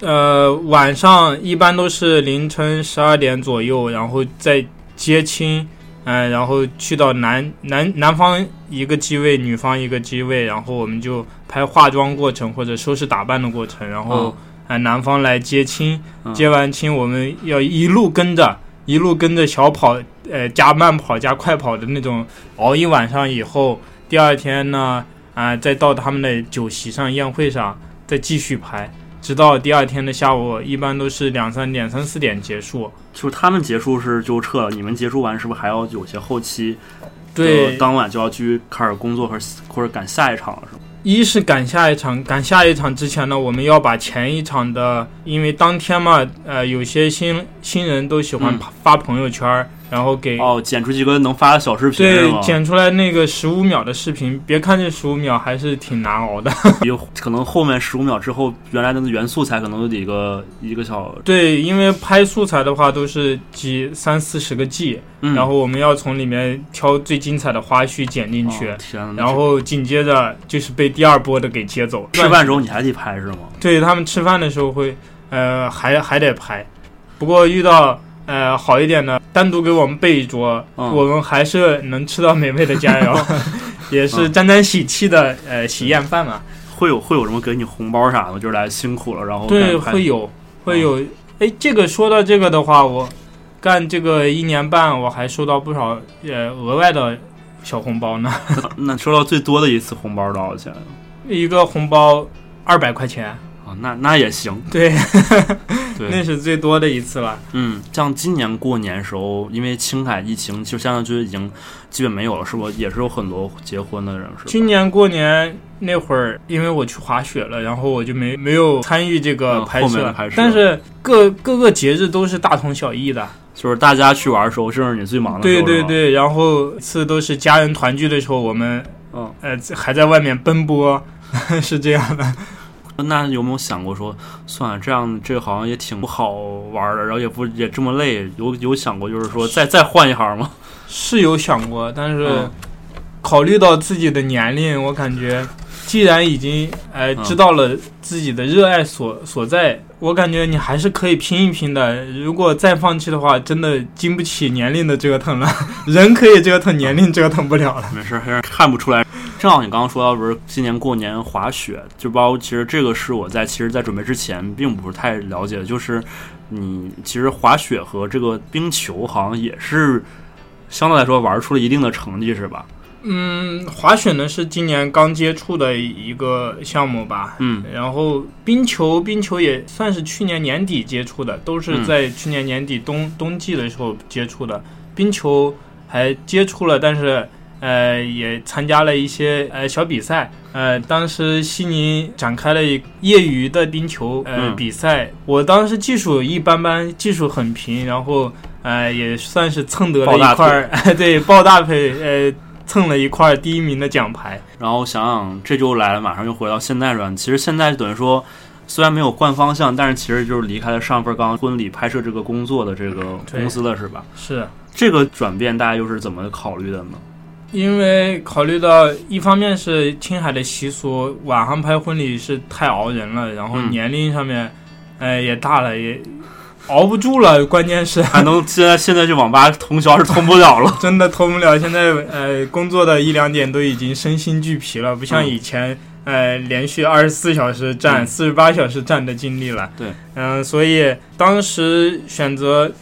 呃，晚上一般都是凌晨十二点左右，然后再接亲，嗯、然后去到男男男方一个机位，女方一个机位，然后我们就拍化妆过程或者收拾打扮的过程，然后嗯呃男方来接亲，嗯接完亲我们要一路跟着，一路跟着小跑，呃加慢跑加快跑的那种，熬一晚上以后，第二天呢，啊、再到他们的酒席上宴会上再继续拍。直到第二天的下午，一般都是两三点、三四点结束。就是他们结束是就撤了，你们结束完是不是还要有些后期？对就，当晚就要去开始工作，或者或者赶下一场了是吗？一是赶下一场，赶下一场之前呢，我们要把前一场的，因为当天嘛，呃，有些新新人都喜欢嗯。发朋友圈儿，然后给哦，剪出几个能发的小视频对？剪出来那个十五秒的视频，别看这十五秒还是挺难熬的。[LAUGHS] 有可能后面十五秒之后，原来那个原素材可能有得一个一个小，[LAUGHS] 对，因为拍素材的话都是几三四十个 G，、嗯，然后我们要从里面挑最精彩的花絮剪进去。哦天哪！然后紧接着就是被第二波的给接走。吃饭时候你还得拍是吗？对他们吃饭的时候会，呃，还还得拍。不过遇到呃好一点的，单独给我们备一桌，嗯我们还是能吃到美味的佳肴，[LAUGHS] 也是沾沾喜气的呃喜宴饭嘛。会有会有什么给你红包啥的？就是来辛苦了，然后对，会有会有。哎，这个说到这个的话，我干这个一年半，我还收到不少呃额外的小红包呢。[LAUGHS] 那收到最多的一次红包多少钱？一个红包二百块钱，啊，那那也行，[LAUGHS] 对，对，[LAUGHS] 那是最多的一次了。嗯，像今年过年时候，因为青海疫情，就相当于已经基本没有了，是不？也是有很多结婚的人，是吧？今年过年那会儿，因为我去滑雪了，然后我就没没有参与这个嗯拍摄，拍摄但是各各个节日都是大同小异的，就是大家去玩的时候，正是你最忙的时候。对对对，然后次都是家人团聚的时候，我们嗯呃还在外面奔波，[LAUGHS] 是这样的。那有没有想过说，算了，这样这好像也挺不好玩的，然后也不也这么累，有有想过就是说再再换一行吗？[LAUGHS] 是有想过，但是嗯考虑到自己的年龄，我感觉既然已经呃嗯知道了自己的热爱所所在，我感觉你还是可以拼一拼的。如果再放弃的话，真的经不起年龄的折腾了。[LAUGHS] 人可以折腾，年龄折腾不了了。没事，还是看不出来。正好你刚刚说到不是今年过年滑雪，就包括其实这个是我在其实，在准备之前并不是太了解的，就是你其实滑雪和这个冰球好像也是相对来说玩出了一定的成绩，是吧？嗯，滑雪呢是今年刚接触的一个项目吧。嗯然后冰球，冰球也算是去年年底接触的，都是嗯在去年年底冬、冬季的时候接触的。冰球还接触了，但是呃也参加了一些呃小比赛。呃，当时悉尼展开了一业余的冰球呃、嗯比赛，我当时技术一般般，技术很平，然后呃也算是蹭得了一块儿，[LAUGHS] 对，抱大腿，呃蹭了一块第一名的奖牌。然后想想这就来了，马上又回到现代转。其实现在等于说，虽然没有换方向，但是其实就是离开了上份刚婚礼拍摄这个工作的这个公司了，是吧？是。这个转变大家又是怎么考虑的呢？因为考虑到一方面是青海的习俗，晚上拍婚礼是太熬人了，然后嗯年龄上面，呃也大了，也熬不住了。关键是 [LAUGHS] 还能现在现在去网吧通宵是通不了了。[LAUGHS] 真的通不了，现在呃工作的一两点都已经身心俱疲了，不像嗯以前、呃连续二十四小时站、嗯四十八小时站的经历了。对，嗯、所以当时选择。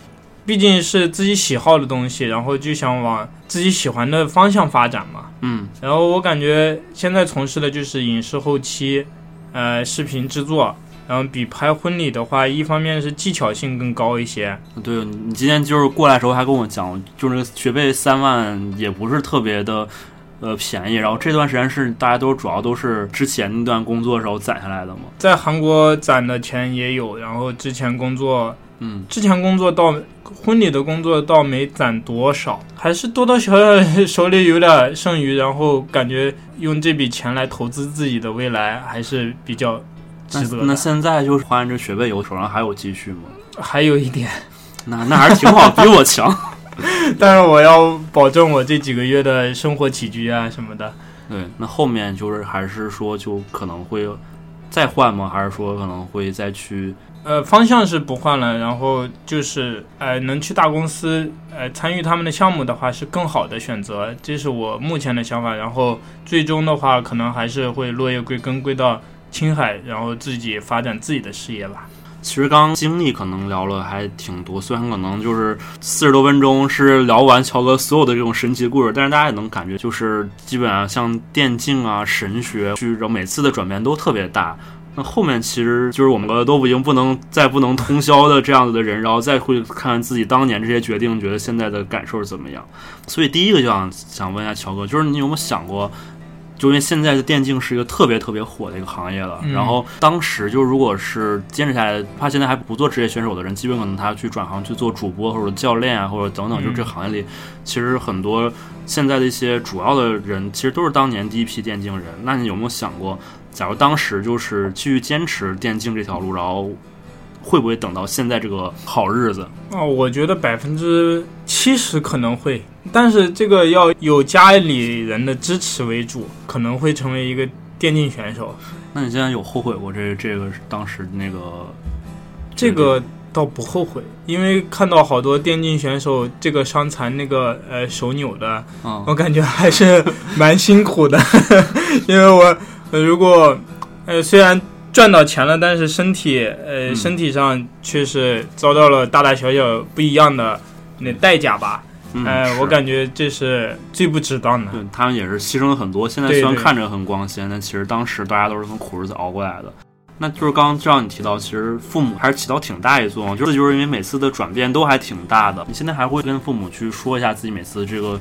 毕竟是自己喜好的东西，然后就想往自己喜欢的方向发展嘛。嗯然后我感觉现在从事的就是影视后期，呃，视频制作。然后比拍婚礼的话，一方面是技巧性更高一些，对你今天就是过来的时候还跟我讲，就是学费三万也不是特别的呃便宜。然后这段时间是大家都主要都是之前那段工作的时候攒下来的嘛。在韩国攒的钱也有，然后之前工作，嗯，之前工作到婚礼的工作倒没攒多少，还是多多少少手里有点剩余，然后感觉用这笔钱来投资自己的未来还是比较那值得的。那现在就是换完这学位以后，手上还有积蓄吗？还有一点，那那还是挺好，比我强。[LAUGHS] 但是我要保证我这几个月的生活起居啊什么的。对，那后面就是还是说就可能会再换吗？还是说可能会再去？呃，方向是不换了，然后就是呃，能去大公司呃参与他们的项目的话是更好的选择，这是我目前的想法。然后最终的话，可能还是会落叶归根，归到青海，然后自己发展自己的事业吧。其实刚刚经历可能聊了还挺多，虽然可能就是四十多分钟是聊完乔哥所有的这种神奇故事，但是大家也能感觉就是基本上像电竞啊、神学，去然后每次的转变都特别大。那后面其实就是我们都已经不能再不能通宵的这样子的人，然后再会看自己当年这些决定，觉得现在的感受是怎么样。所以第一个就想想问一下乔哥，就是你有没有想过？就因为现在的电竞是一个特别特别火的一个行业了，嗯然后当时就如果是坚持下来，他现在还不做职业选手的人，基本可能他去转行去做主播或者教练啊，或者等等，嗯就是这行业里，其实很多现在的一些主要的人，其实都是当年第一批电竞人。那你有没有想过，假如当时就是继续坚持电竞这条路，然后会不会等到现在这个好日子？哦，我觉得百分之七十可能会，但是这个要有家里人的支持为主，可能会成为一个电竞选手。那你现在有后悔过这这个当时那个？这个倒不后悔，因为看到好多电竞选手这个伤残那个呃手扭的，嗯我感觉还是蛮辛苦的，[LAUGHS] 因为我、呃、如果呃虽然赚到钱了，但是身体呃、嗯身体上却是遭到了大大小小不一样的那代价吧。嗯，呃，我感觉这是最不值当的。对他们也是牺牲了很多。现在虽然看着很光鲜，但其实当时大家都是从苦日子熬过来的。那就是刚刚让你提到，其实父母还是起到挺大一作用，就是就是因为每次的转变都还挺大的。你现在还会跟父母去说一下自己每次这个，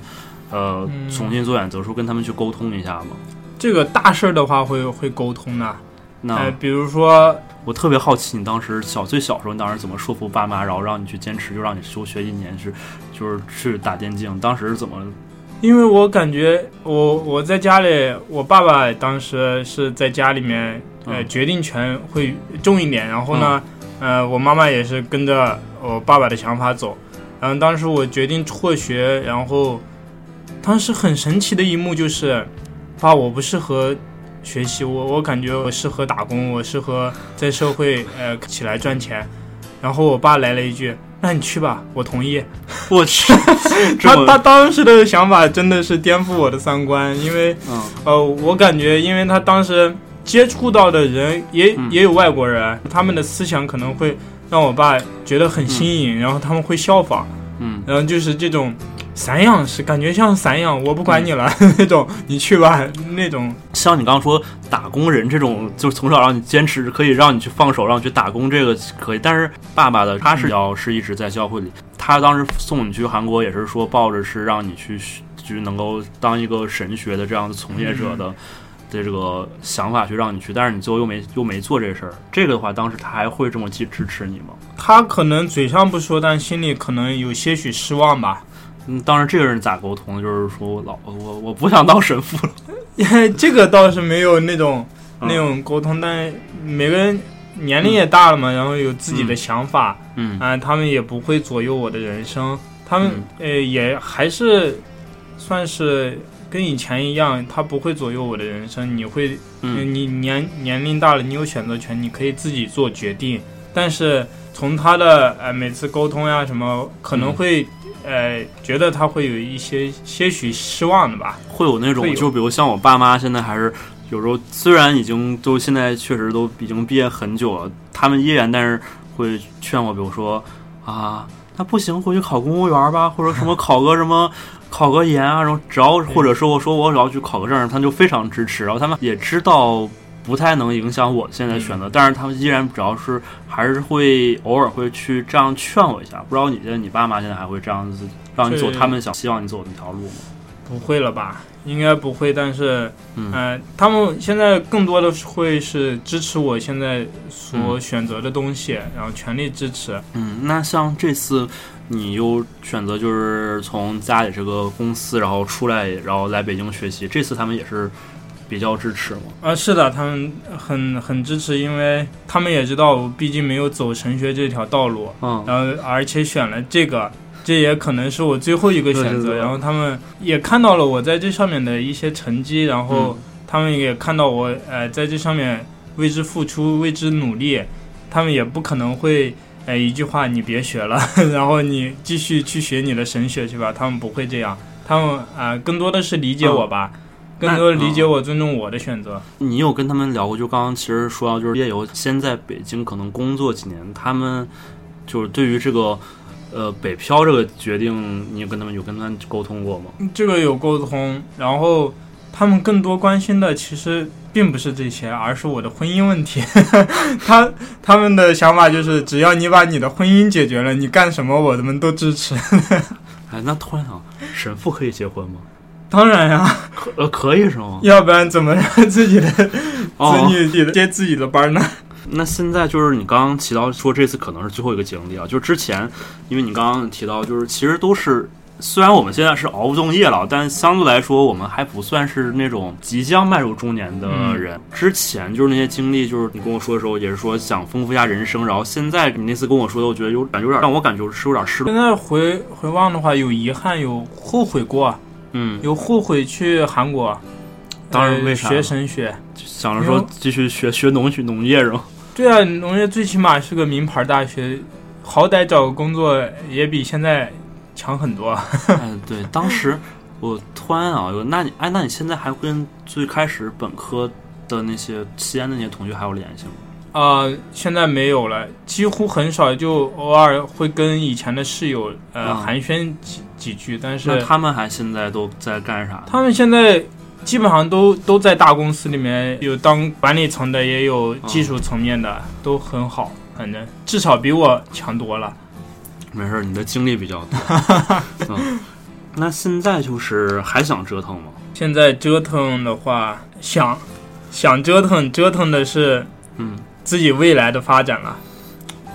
呃，嗯重新做选择的时候跟他们去沟通一下吗？这个大事儿的话会会沟通的，那、呃，比如说，我特别好奇，你当时小最小时候，你当时怎么说服爸妈，然后让你去坚持，就让你休学一年，是就是去打电竞？当时是怎么？因为我感觉我我在家里，我爸爸当时是在家里面，呃，嗯决定权会重一点。然后呢，呃，我妈妈也是跟着我爸爸的想法走。然后当时我决定辍学，然后当时很神奇的一幕就是，爸，我不适合学习，我我感觉我适合打工，我适合在社会呃起来赚钱。然后我爸来了一句：“那你去吧，我同意。[LAUGHS] ”我去，[LAUGHS] 他他当时的想法真的是颠覆我的三观，因为嗯呃，我感觉，因为他当时接触到的人也、嗯也有外国人，他们的思想可能会让我爸觉得很新颖，然后他们会效仿，嗯然后就是这种散养是，感觉像散养，我不管你了、嗯 [LAUGHS] 那种，你去吧那种。像你刚刚说打工人这种，就是从小让你坚持，可以让你去放手，让你去打工，这个可以。但是爸爸的他是要是一直在教会里，他当时送你去韩国也是说抱着是让你去就是能够当一个神学的这样的从业者的。的这个想法去让你去，但是你最后又没又没做这事儿，这个的话，当时他还会这么去支持你吗？他可能嘴上不说，但心里可能有些许失望吧。嗯，当时这个人咋沟通？就是说我老我我不想当神父了。[LAUGHS] 这个倒是没有那种嗯。那种沟通，但每个人年龄也大了嘛，然后有自己的想法，嗯。啊、他们也不会左右我的人生，他们、呃也还是算是跟以前一样，他不会左右我的人生，你会，你年年龄大了，你有选择权，你可以自己做决定，但是从他的呃每次沟通呀什么，可能嗯。会、呃觉得他会有一些些许失望的吧，会有那种就比如像我爸妈现在还是有时候，虽然已经都现在确实都已经毕业很久了，他们依然但是会劝我，比如说啊，那不行，回去考公务员吧，或者什么考个什么。[LAUGHS] 考个研啊，然后只要或者说我说我只要去考个证，他们就非常支持，然后他们也知道不太能影响我现在选择，但是他们依然主要是还是会偶尔会去这样劝我一下。不知道你现在你爸妈现在还会这样子让你走他们想希望你走的那条路吗？不会了吧？应该不会，但是，嗯呃，他们现在更多的会是支持我现在所嗯选择的东西，然后全力支持。嗯，那像这次你又选择就是从家里这个公司，然后出来，然后来北京学习，这次他们也是比较支持吗？啊，是的，他们很很支持，因为他们也知道我毕竟没有走神学这条道路，嗯然后而且选了这个，这也可能是我最后一个选择。对对对然后他们也看到了我在这上面的一些成绩，然后他们也看到我呃在这上面为之付出、为之努力，他们也不可能会呃一句话你别学了，[LAUGHS] 然后你继续去学你的神学去吧，他们不会这样，他们啊、呃更多的是理解我吧。更多理解我、尊重我的选择。你有跟他们聊过？就刚刚其实说到，就是夜游先在北京可能工作几年，他们就是对于这个呃北漂这个决定，你有跟他们有跟他们沟通过吗？这个有沟通，然后他们更多关心的其实并不是这些，而是我的婚姻问题。[LAUGHS] 他他们的想法就是，只要你把你的婚姻解决了，你干什么我们都支持。[LAUGHS] 哎，那突然想，神父可以结婚吗？当然呀，可呃可以是吗？要不然怎么让自己的子哦，女接自己的班呢？那现在就是你刚刚提到说这次可能是最后一个经历啊，就是之前，因为你刚刚提到就是其实都是。虽然我们现在是熬不动夜了，但相对来说，我们还不算是那种即将迈入中年的人。之前就是那些经历，就是你跟我说的时候，也是说想丰富一下人生。然后现在你那次跟我说的，我觉得有感觉有点让我感觉是有点失落。现在回回望的话，有遗憾，有后悔过，嗯，有后悔去韩国，呃当然为啥学神学？想着说继续学学农学农业是吗？对啊，农业最起码是个名牌大学，好歹找个工作也比现在强很多。[LAUGHS] 哎，对，当时我突然啊，有那你哎，那你现在还跟最开始本科的那些西安的那些同学还有联系吗？啊，现在没有了，几乎很少，就偶尔会跟以前的室友呃、嗯寒暄几几句，但那是他们还现在都在干啥？他们现在基本上都都在大公司里面，有当管理层的，也有技术层面的，都很好，反正至少比我强多了。没事儿，你的经历比较多。[LAUGHS] 嗯，那现在就是还想折腾吗？现在折腾的话，想想折腾，折腾的是嗯，自己未来的发展了。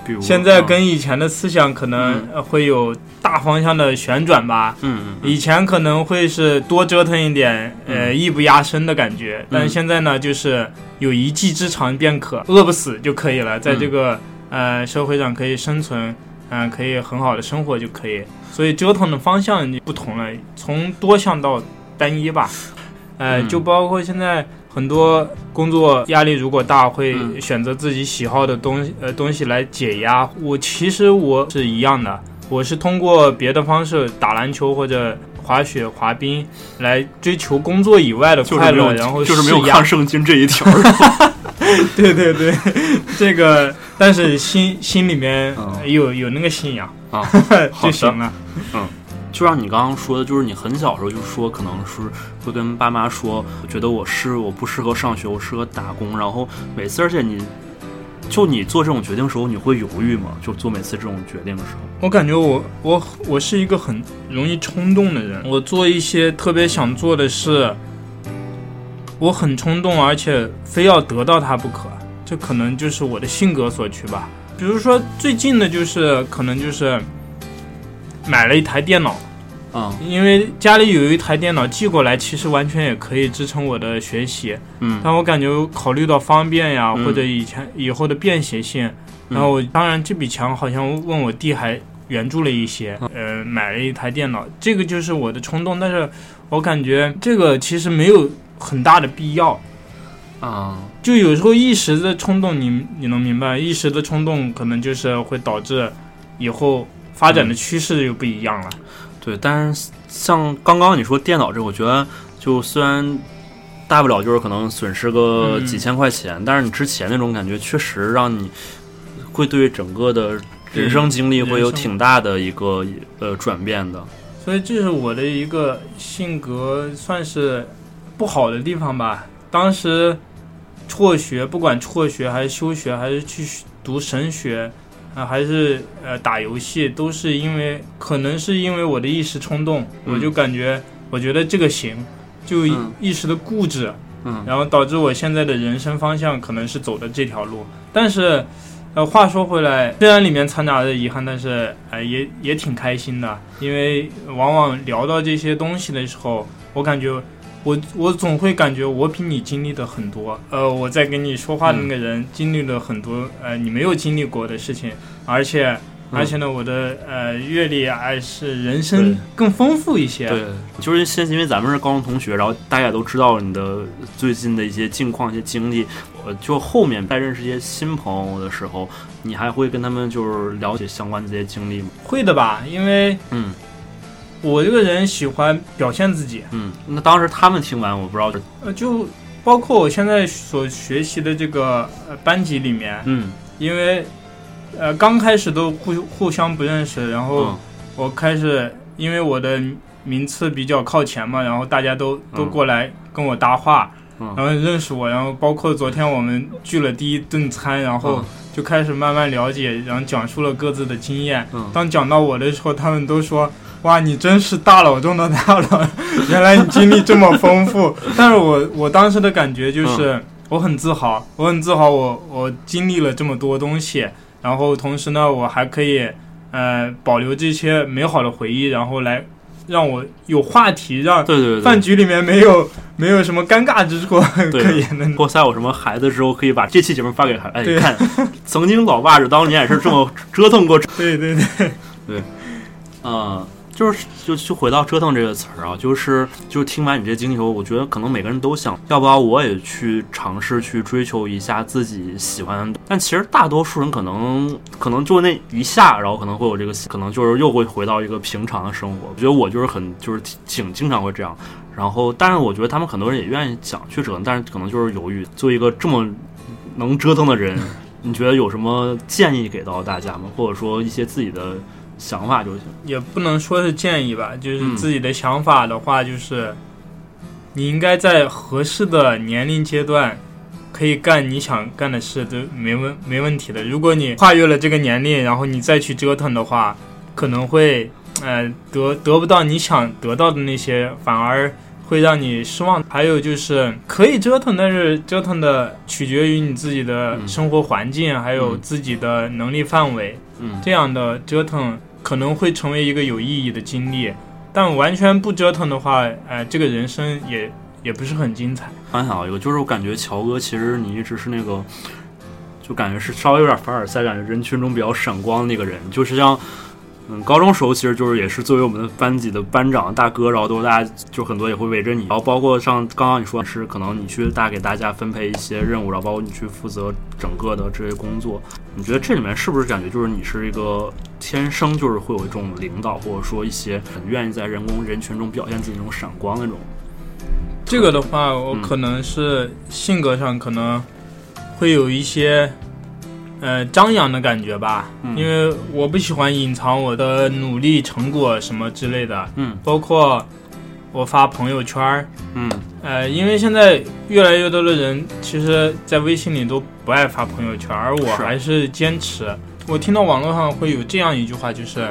比如现在嗯跟以前的思想可能呃会有大方向的旋转吧。嗯嗯嗯以前可能会是多折腾一点，呃，嗯艺不压身的感觉，但是现在呢，就是有一技之长便可，饿不死就可以了，在这个、呃社会上可以生存，嗯、可以很好的生活就可以。所以折腾的方向就不同了，从多项到单一吧。呃，嗯就包括现在很多工作压力如果大，会嗯。选择自己喜好的东西呃东西来解压。我其实我是一样的，我是通过别的方式打篮球或者滑雪、滑冰来追求工作以外的快乐，就是然后就是没有释压。看圣经这一条。[LAUGHS] [LAUGHS] 对对对，[LAUGHS] 这个但是心心里面嗯有有那个信仰。啊就行了。就像你刚刚说的，就是你很小时候就说，可能是会跟爸妈说，觉得我是我不适合上学，我适合打工。然后每次，而且你就你做这种决定的时候，你会犹豫吗？就做每次这种决定的时候，我感觉我我我是一个很容易冲动的人，我做一些特别想做的事，我很冲动，而且非要得到它不可，这可能就是我的性格所趋吧。比如说最近的就是可能就是买了一台电脑，嗯因为家里有一台电脑寄过来，其实完全也可以支撑我的学习，嗯。但我感觉考虑到方便呀，嗯。或者以前以后的便携性，然后我当然这笔钱好像问我弟还援助了一些，嗯。呃，买了一台电脑，这个就是我的冲动，但是我感觉这个其实没有很大的必要，啊。就有时候一时的冲动你，你能明白，一时的冲动可能就是会导致以后发展的趋势就不一样了。对。但是像刚刚你说电脑这，我觉得就虽然大不了就是可能损失个嗯几千块钱，但是你之前那种感觉确实让你会对整个的人生经历会有挺大的一个呃转变的。所以这是我的一个性格算是不好的地方吧。当时辍学，不管辍学还是休学，还是去读神学，啊、还是呃打游戏，都是因为可能是因为我的一时冲动，嗯我就感觉我觉得这个行，就一时的固执，嗯然后导致我现在的人生方向可能是走的这条路。但是，呃，话说回来，虽然里面掺杂着遗憾，但是呃也也挺开心的，因为往往聊到这些东西的时候，我感觉。我我总会感觉我比你经历的很多，呃，我在跟你说话的那个人经历了很多呃你没有经历过的事情，而且嗯而且呢，我的呃阅历还是人生更丰富一些。对，就是现因为咱们是高中同学，然后大家也都知道你的最近的一些近况、一些经历。呃，就后面再认识一些新朋友的时候，你还会跟他们就是了解相关的这些经历吗？会的吧？因为嗯我这个人喜欢表现自己，嗯，那当时他们听完，我不知道，呃，就包括我现在所学习的这个呃班级里面，嗯。因为呃刚开始都互互相不认识，然后嗯。我开始因为我的名次比较靠前嘛，然后大家都都嗯过来跟我搭话，嗯。然后认识我，然后包括昨天我们聚了第一顿餐，然后嗯。就开始慢慢了解，然后讲述了各自的经验。嗯。当讲到我的时候，他们都说：“哇，你真是大佬中的大佬，原来你经历这么丰富。”但是我我当时的感觉就是，嗯我很自豪，我很自豪我，我经历了这么多东西，然后同时呢，我还可以呃保留这些美好的回忆，然后来让我有话题，让对对对。饭局里面没有没有什么尴尬之处 [LAUGHS] 对可言的。或在有什么孩子之后，可以把这期节目发给孩子，看，[LAUGHS] 曾经老爸是当年也是这么折腾过，对对。对，嗯，就是就就回到折腾这个词儿啊，就是就听完你这经历后，我觉得可能每个人都想要不要我也去尝试去追求一下自己喜欢，但其实大多数人可能可能就那一下，然后可能会有这个，可能就是又会回到一个平常的生活。我觉得我就是很就是挺经常会这样，然后但是我觉得他们很多人也愿意想去折腾，但是可能就是犹豫。做一个这么能折腾的人，你觉得有什么建议给到大家吗？或者说一些自己的想法就行。也不能说是建议吧，就是嗯自己的想法的话，就是你应该在合适的年龄阶段。可以干你想干的事都没问没问题的。如果你跨越了这个年龄，然后你再去折腾的话，可能会呃得得不到你想得到的那些，反而会让你失望。还有就是可以折腾，但是折腾的取决于你自己的生活环境，还有自己的能力范围。嗯，这样的折腾可能会成为一个有意义的经历。但完全不折腾的话，哎，这个人生也也不是很精彩。还想到一个，就是我感觉乔哥其实你一直是那个，就感觉是稍微有点凡尔赛，感觉人群中比较闪光的那个人，就是像。嗯，高中时候其实就是也是作为我们的班级的班长大哥，然后都大家就很多也会围着你，然后包括像刚刚你说的是可能你去大给大家分配一些任务，然后包括你去负责整个的这些工作，你觉得这里面是不是感觉就是你是一个天生就是会有一种领导，或者说一些很愿意在人工人群中表现自己那种闪光那种？这个的话，我可能是性格上可能会有一些。呃，张扬的感觉吧，因为我不喜欢隐藏我的努力成果什么之类的，嗯，包括我发朋友圈儿，嗯，呃，因为现在越来越多的人其实，在微信里都不爱发朋友圈，而我还是坚持。我听到网络上会有这样一句话，就是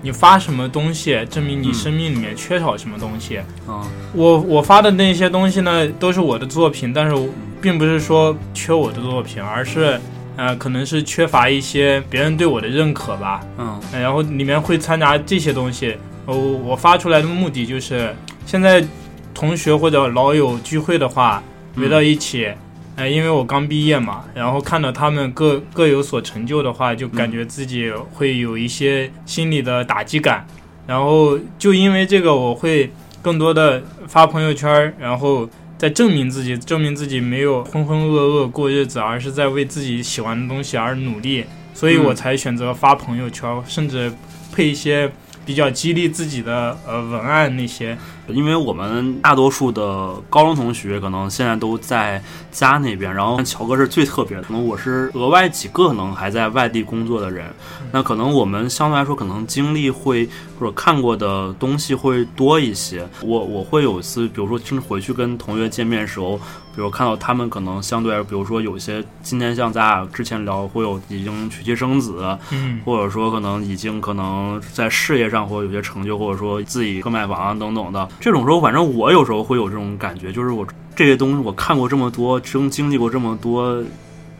你发什么东西，证明你生命里面缺少什么东西。啊，我我发的那些东西呢，都是我的作品，但是并不是说缺我的作品，而是。呃，可能是缺乏一些别人对我的认可吧。嗯，然后里面会掺杂这些东西。我我发出来的目的就是，现在同学或者老友聚会的话，围到一起，呃，因为我刚毕业嘛，然后看到他们各各有所成就的话，就感觉自己会有一些心理的打击感。然后就因为这个，我会更多的发朋友圈，然后。在证明自己，证明自己没有浑浑噩噩过日子，而是在为自己喜欢的东西而努力，所以我才选择发朋友圈，甚至配一些比较激励自己的呃文案那些。因为我们大多数的高中同学可能现在都在家那边，然后乔哥是最特别的，可能我是额外几个可能还在外地工作的人，那可能我们相对来说可能经历会或者看过的东西会多一些。我我会有一次，比如说真回去跟同学见面的时候，比如看到他们可能相对，比如说有些今天像咱俩之前聊会有已经娶妻生子，嗯，或者说可能已经可能在事业上或者有些成就，或者说自己购买房等等的。这种时候，反正我有时候会有这种感觉，就是我这些东西我看过这么多，经经历过这么多，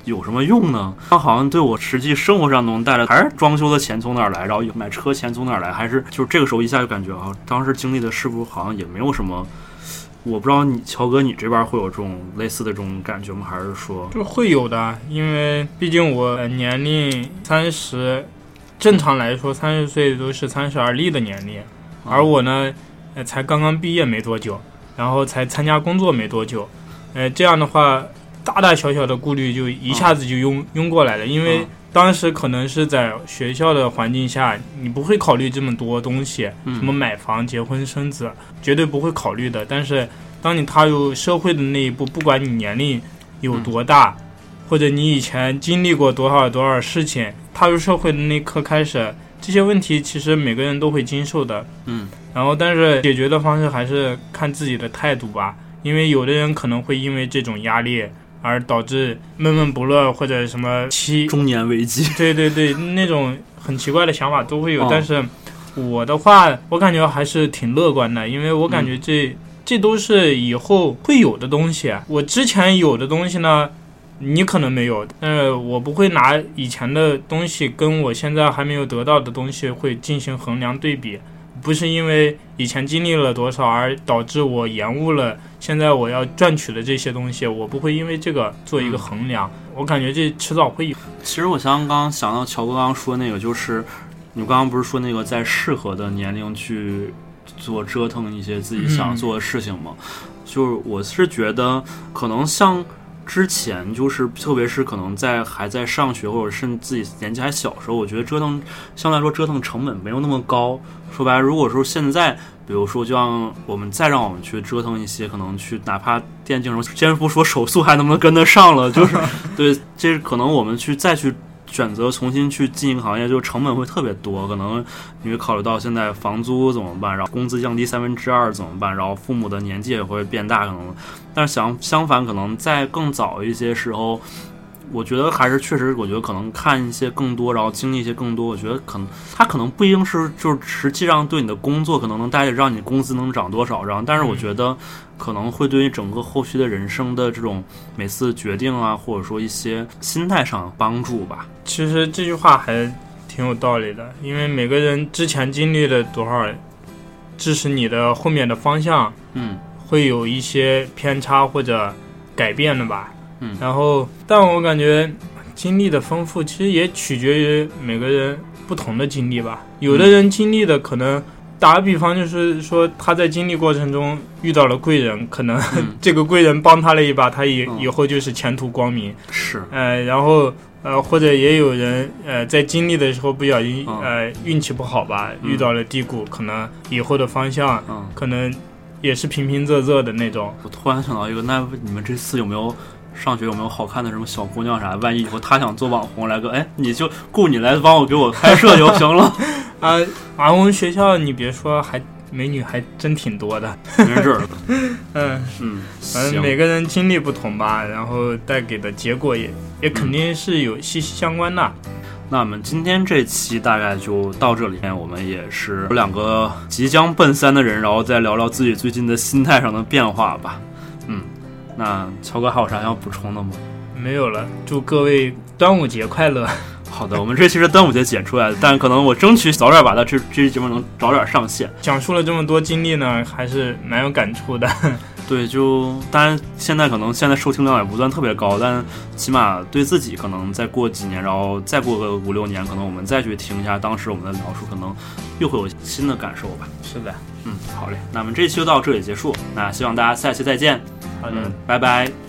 有什么用呢？它好像对我实际生活上能带来，还是装修的钱从哪儿来，然后买车钱从哪儿来，还是就是这个时候一下就感觉啊，当时经历的是不是好像也没有什么？我不知道你乔哥，你这边会有这种类似的这种感觉吗？还是说就会有的？因为毕竟我年龄三十，正常来说三十岁都是三十而立的年龄，而我呢？才刚刚毕业没多久，然后才参加工作没多久，呃，这样的话，大大小小的顾虑就一下子就涌涌过来了。因为当时可能是在学校的环境下，你不会考虑这么多东西，什么买房、结婚、生子，绝对不会考虑的。但是，当你踏入社会的那一步，不管你年龄有多大，或者你以前经历过多少多少事情，踏入社会的那一刻开始。这些问题其实每个人都会经受的，嗯，然后但是解决的方式还是看自己的态度吧，因为有的人可能会因为这种压力而导致闷闷不乐或者什么期中年危机，[LAUGHS] 对对对，那种很奇怪的想法都会有。但是我的话，我感觉还是挺乐观的，因为我感觉这这都是以后会有的东西，我之前有的东西呢。你可能没有，但是我不会拿以前的东西跟我现在还没有得到的东西会进行衡量对比，不是因为以前经历了多少而导致我延误了现在我要赚取的这些东西，我不会因为这个做一个衡量。我感觉这迟早会有。其实我刚刚想到乔哥刚刚说那个，就是你刚刚不是说那个在适合的年龄去做折腾一些自己想做的事情吗？就是我是觉得可能像。之前就是，特别是可能在还在上学，或者甚至自己年纪还小的时候，我觉得折腾相对来说折腾成本没有那么高。说白了，如果说现在，比如说就像我们再让我们去折腾一些，可能去哪怕电竞中，先不说手速还能不能跟得上了，就是对，这可能我们去再去。选择重新去进一个行业，就成本会特别多，可能你会考虑到现在房租怎么办，然后工资降低三分之二怎么办，然后父母的年纪也会变大，可能。但是相相反，可能在更早一些时候，我觉得还是确实，我觉得可能看一些更多，然后经历一些更多，我觉得可能他可能不一定是就是实际上对你的工作可能能带来让你工资能涨多少，然后但是我觉得可能会对于整个后续的人生的这种每次决定啊，或者说一些心态上有帮助吧。其实这句话还挺有道理的，因为每个人之前经历了多少，致使你的后面的方向嗯会有一些偏差或者改变的吧。嗯然后，但我感觉经历的丰富，其实也取决于每个人不同的经历吧。有的人经历的可能，打个比方，就是说他在经历过程中遇到了贵人，可能、嗯 [LAUGHS] 这个贵人帮他了一把，他以、嗯以后就是前途光明。是呃，然后呃，或者也有人呃在经历的时候不小心嗯呃运气不好吧，嗯遇到了低谷，可能以后的方向嗯，可能也是平平仄仄的那种。我突然想到一个，那你们这次有没有？上学有没有好看的什么小姑娘啥？万一以后她想做网红，来个哎，你就雇你来帮我给我拍摄就行了。啊 [LAUGHS] 啊，我们学校你别说，还美女还真挺多的。没人这儿。[LAUGHS] 嗯，嗯，反正每个人经历不同吧，然后带给的结果也也肯定是有息息相关的。那我们今天这期大概就到这里，我们也是有两个即将奔三的人，然后再聊聊自己最近的心态上的变化吧。嗯，那乔哥还有啥要补充的吗？没有了，祝各位端午节快乐！[LAUGHS] 好的，我们这期是端午节剪出来的，但可能我争取早点把它这这期节目能早点上线。讲述了这么多经历呢，还是蛮有感触的。[LAUGHS] 对，就当然现在可能现在收听量也不算特别高，但起码对自己可能再过几年，然后再过个五六年，可能我们再去听一下当时我们的描述，可能又会有新的感受吧。是的，嗯，好嘞，那我们这期就到这里结束，那希望大家下期再见。好的。嗯，拜拜。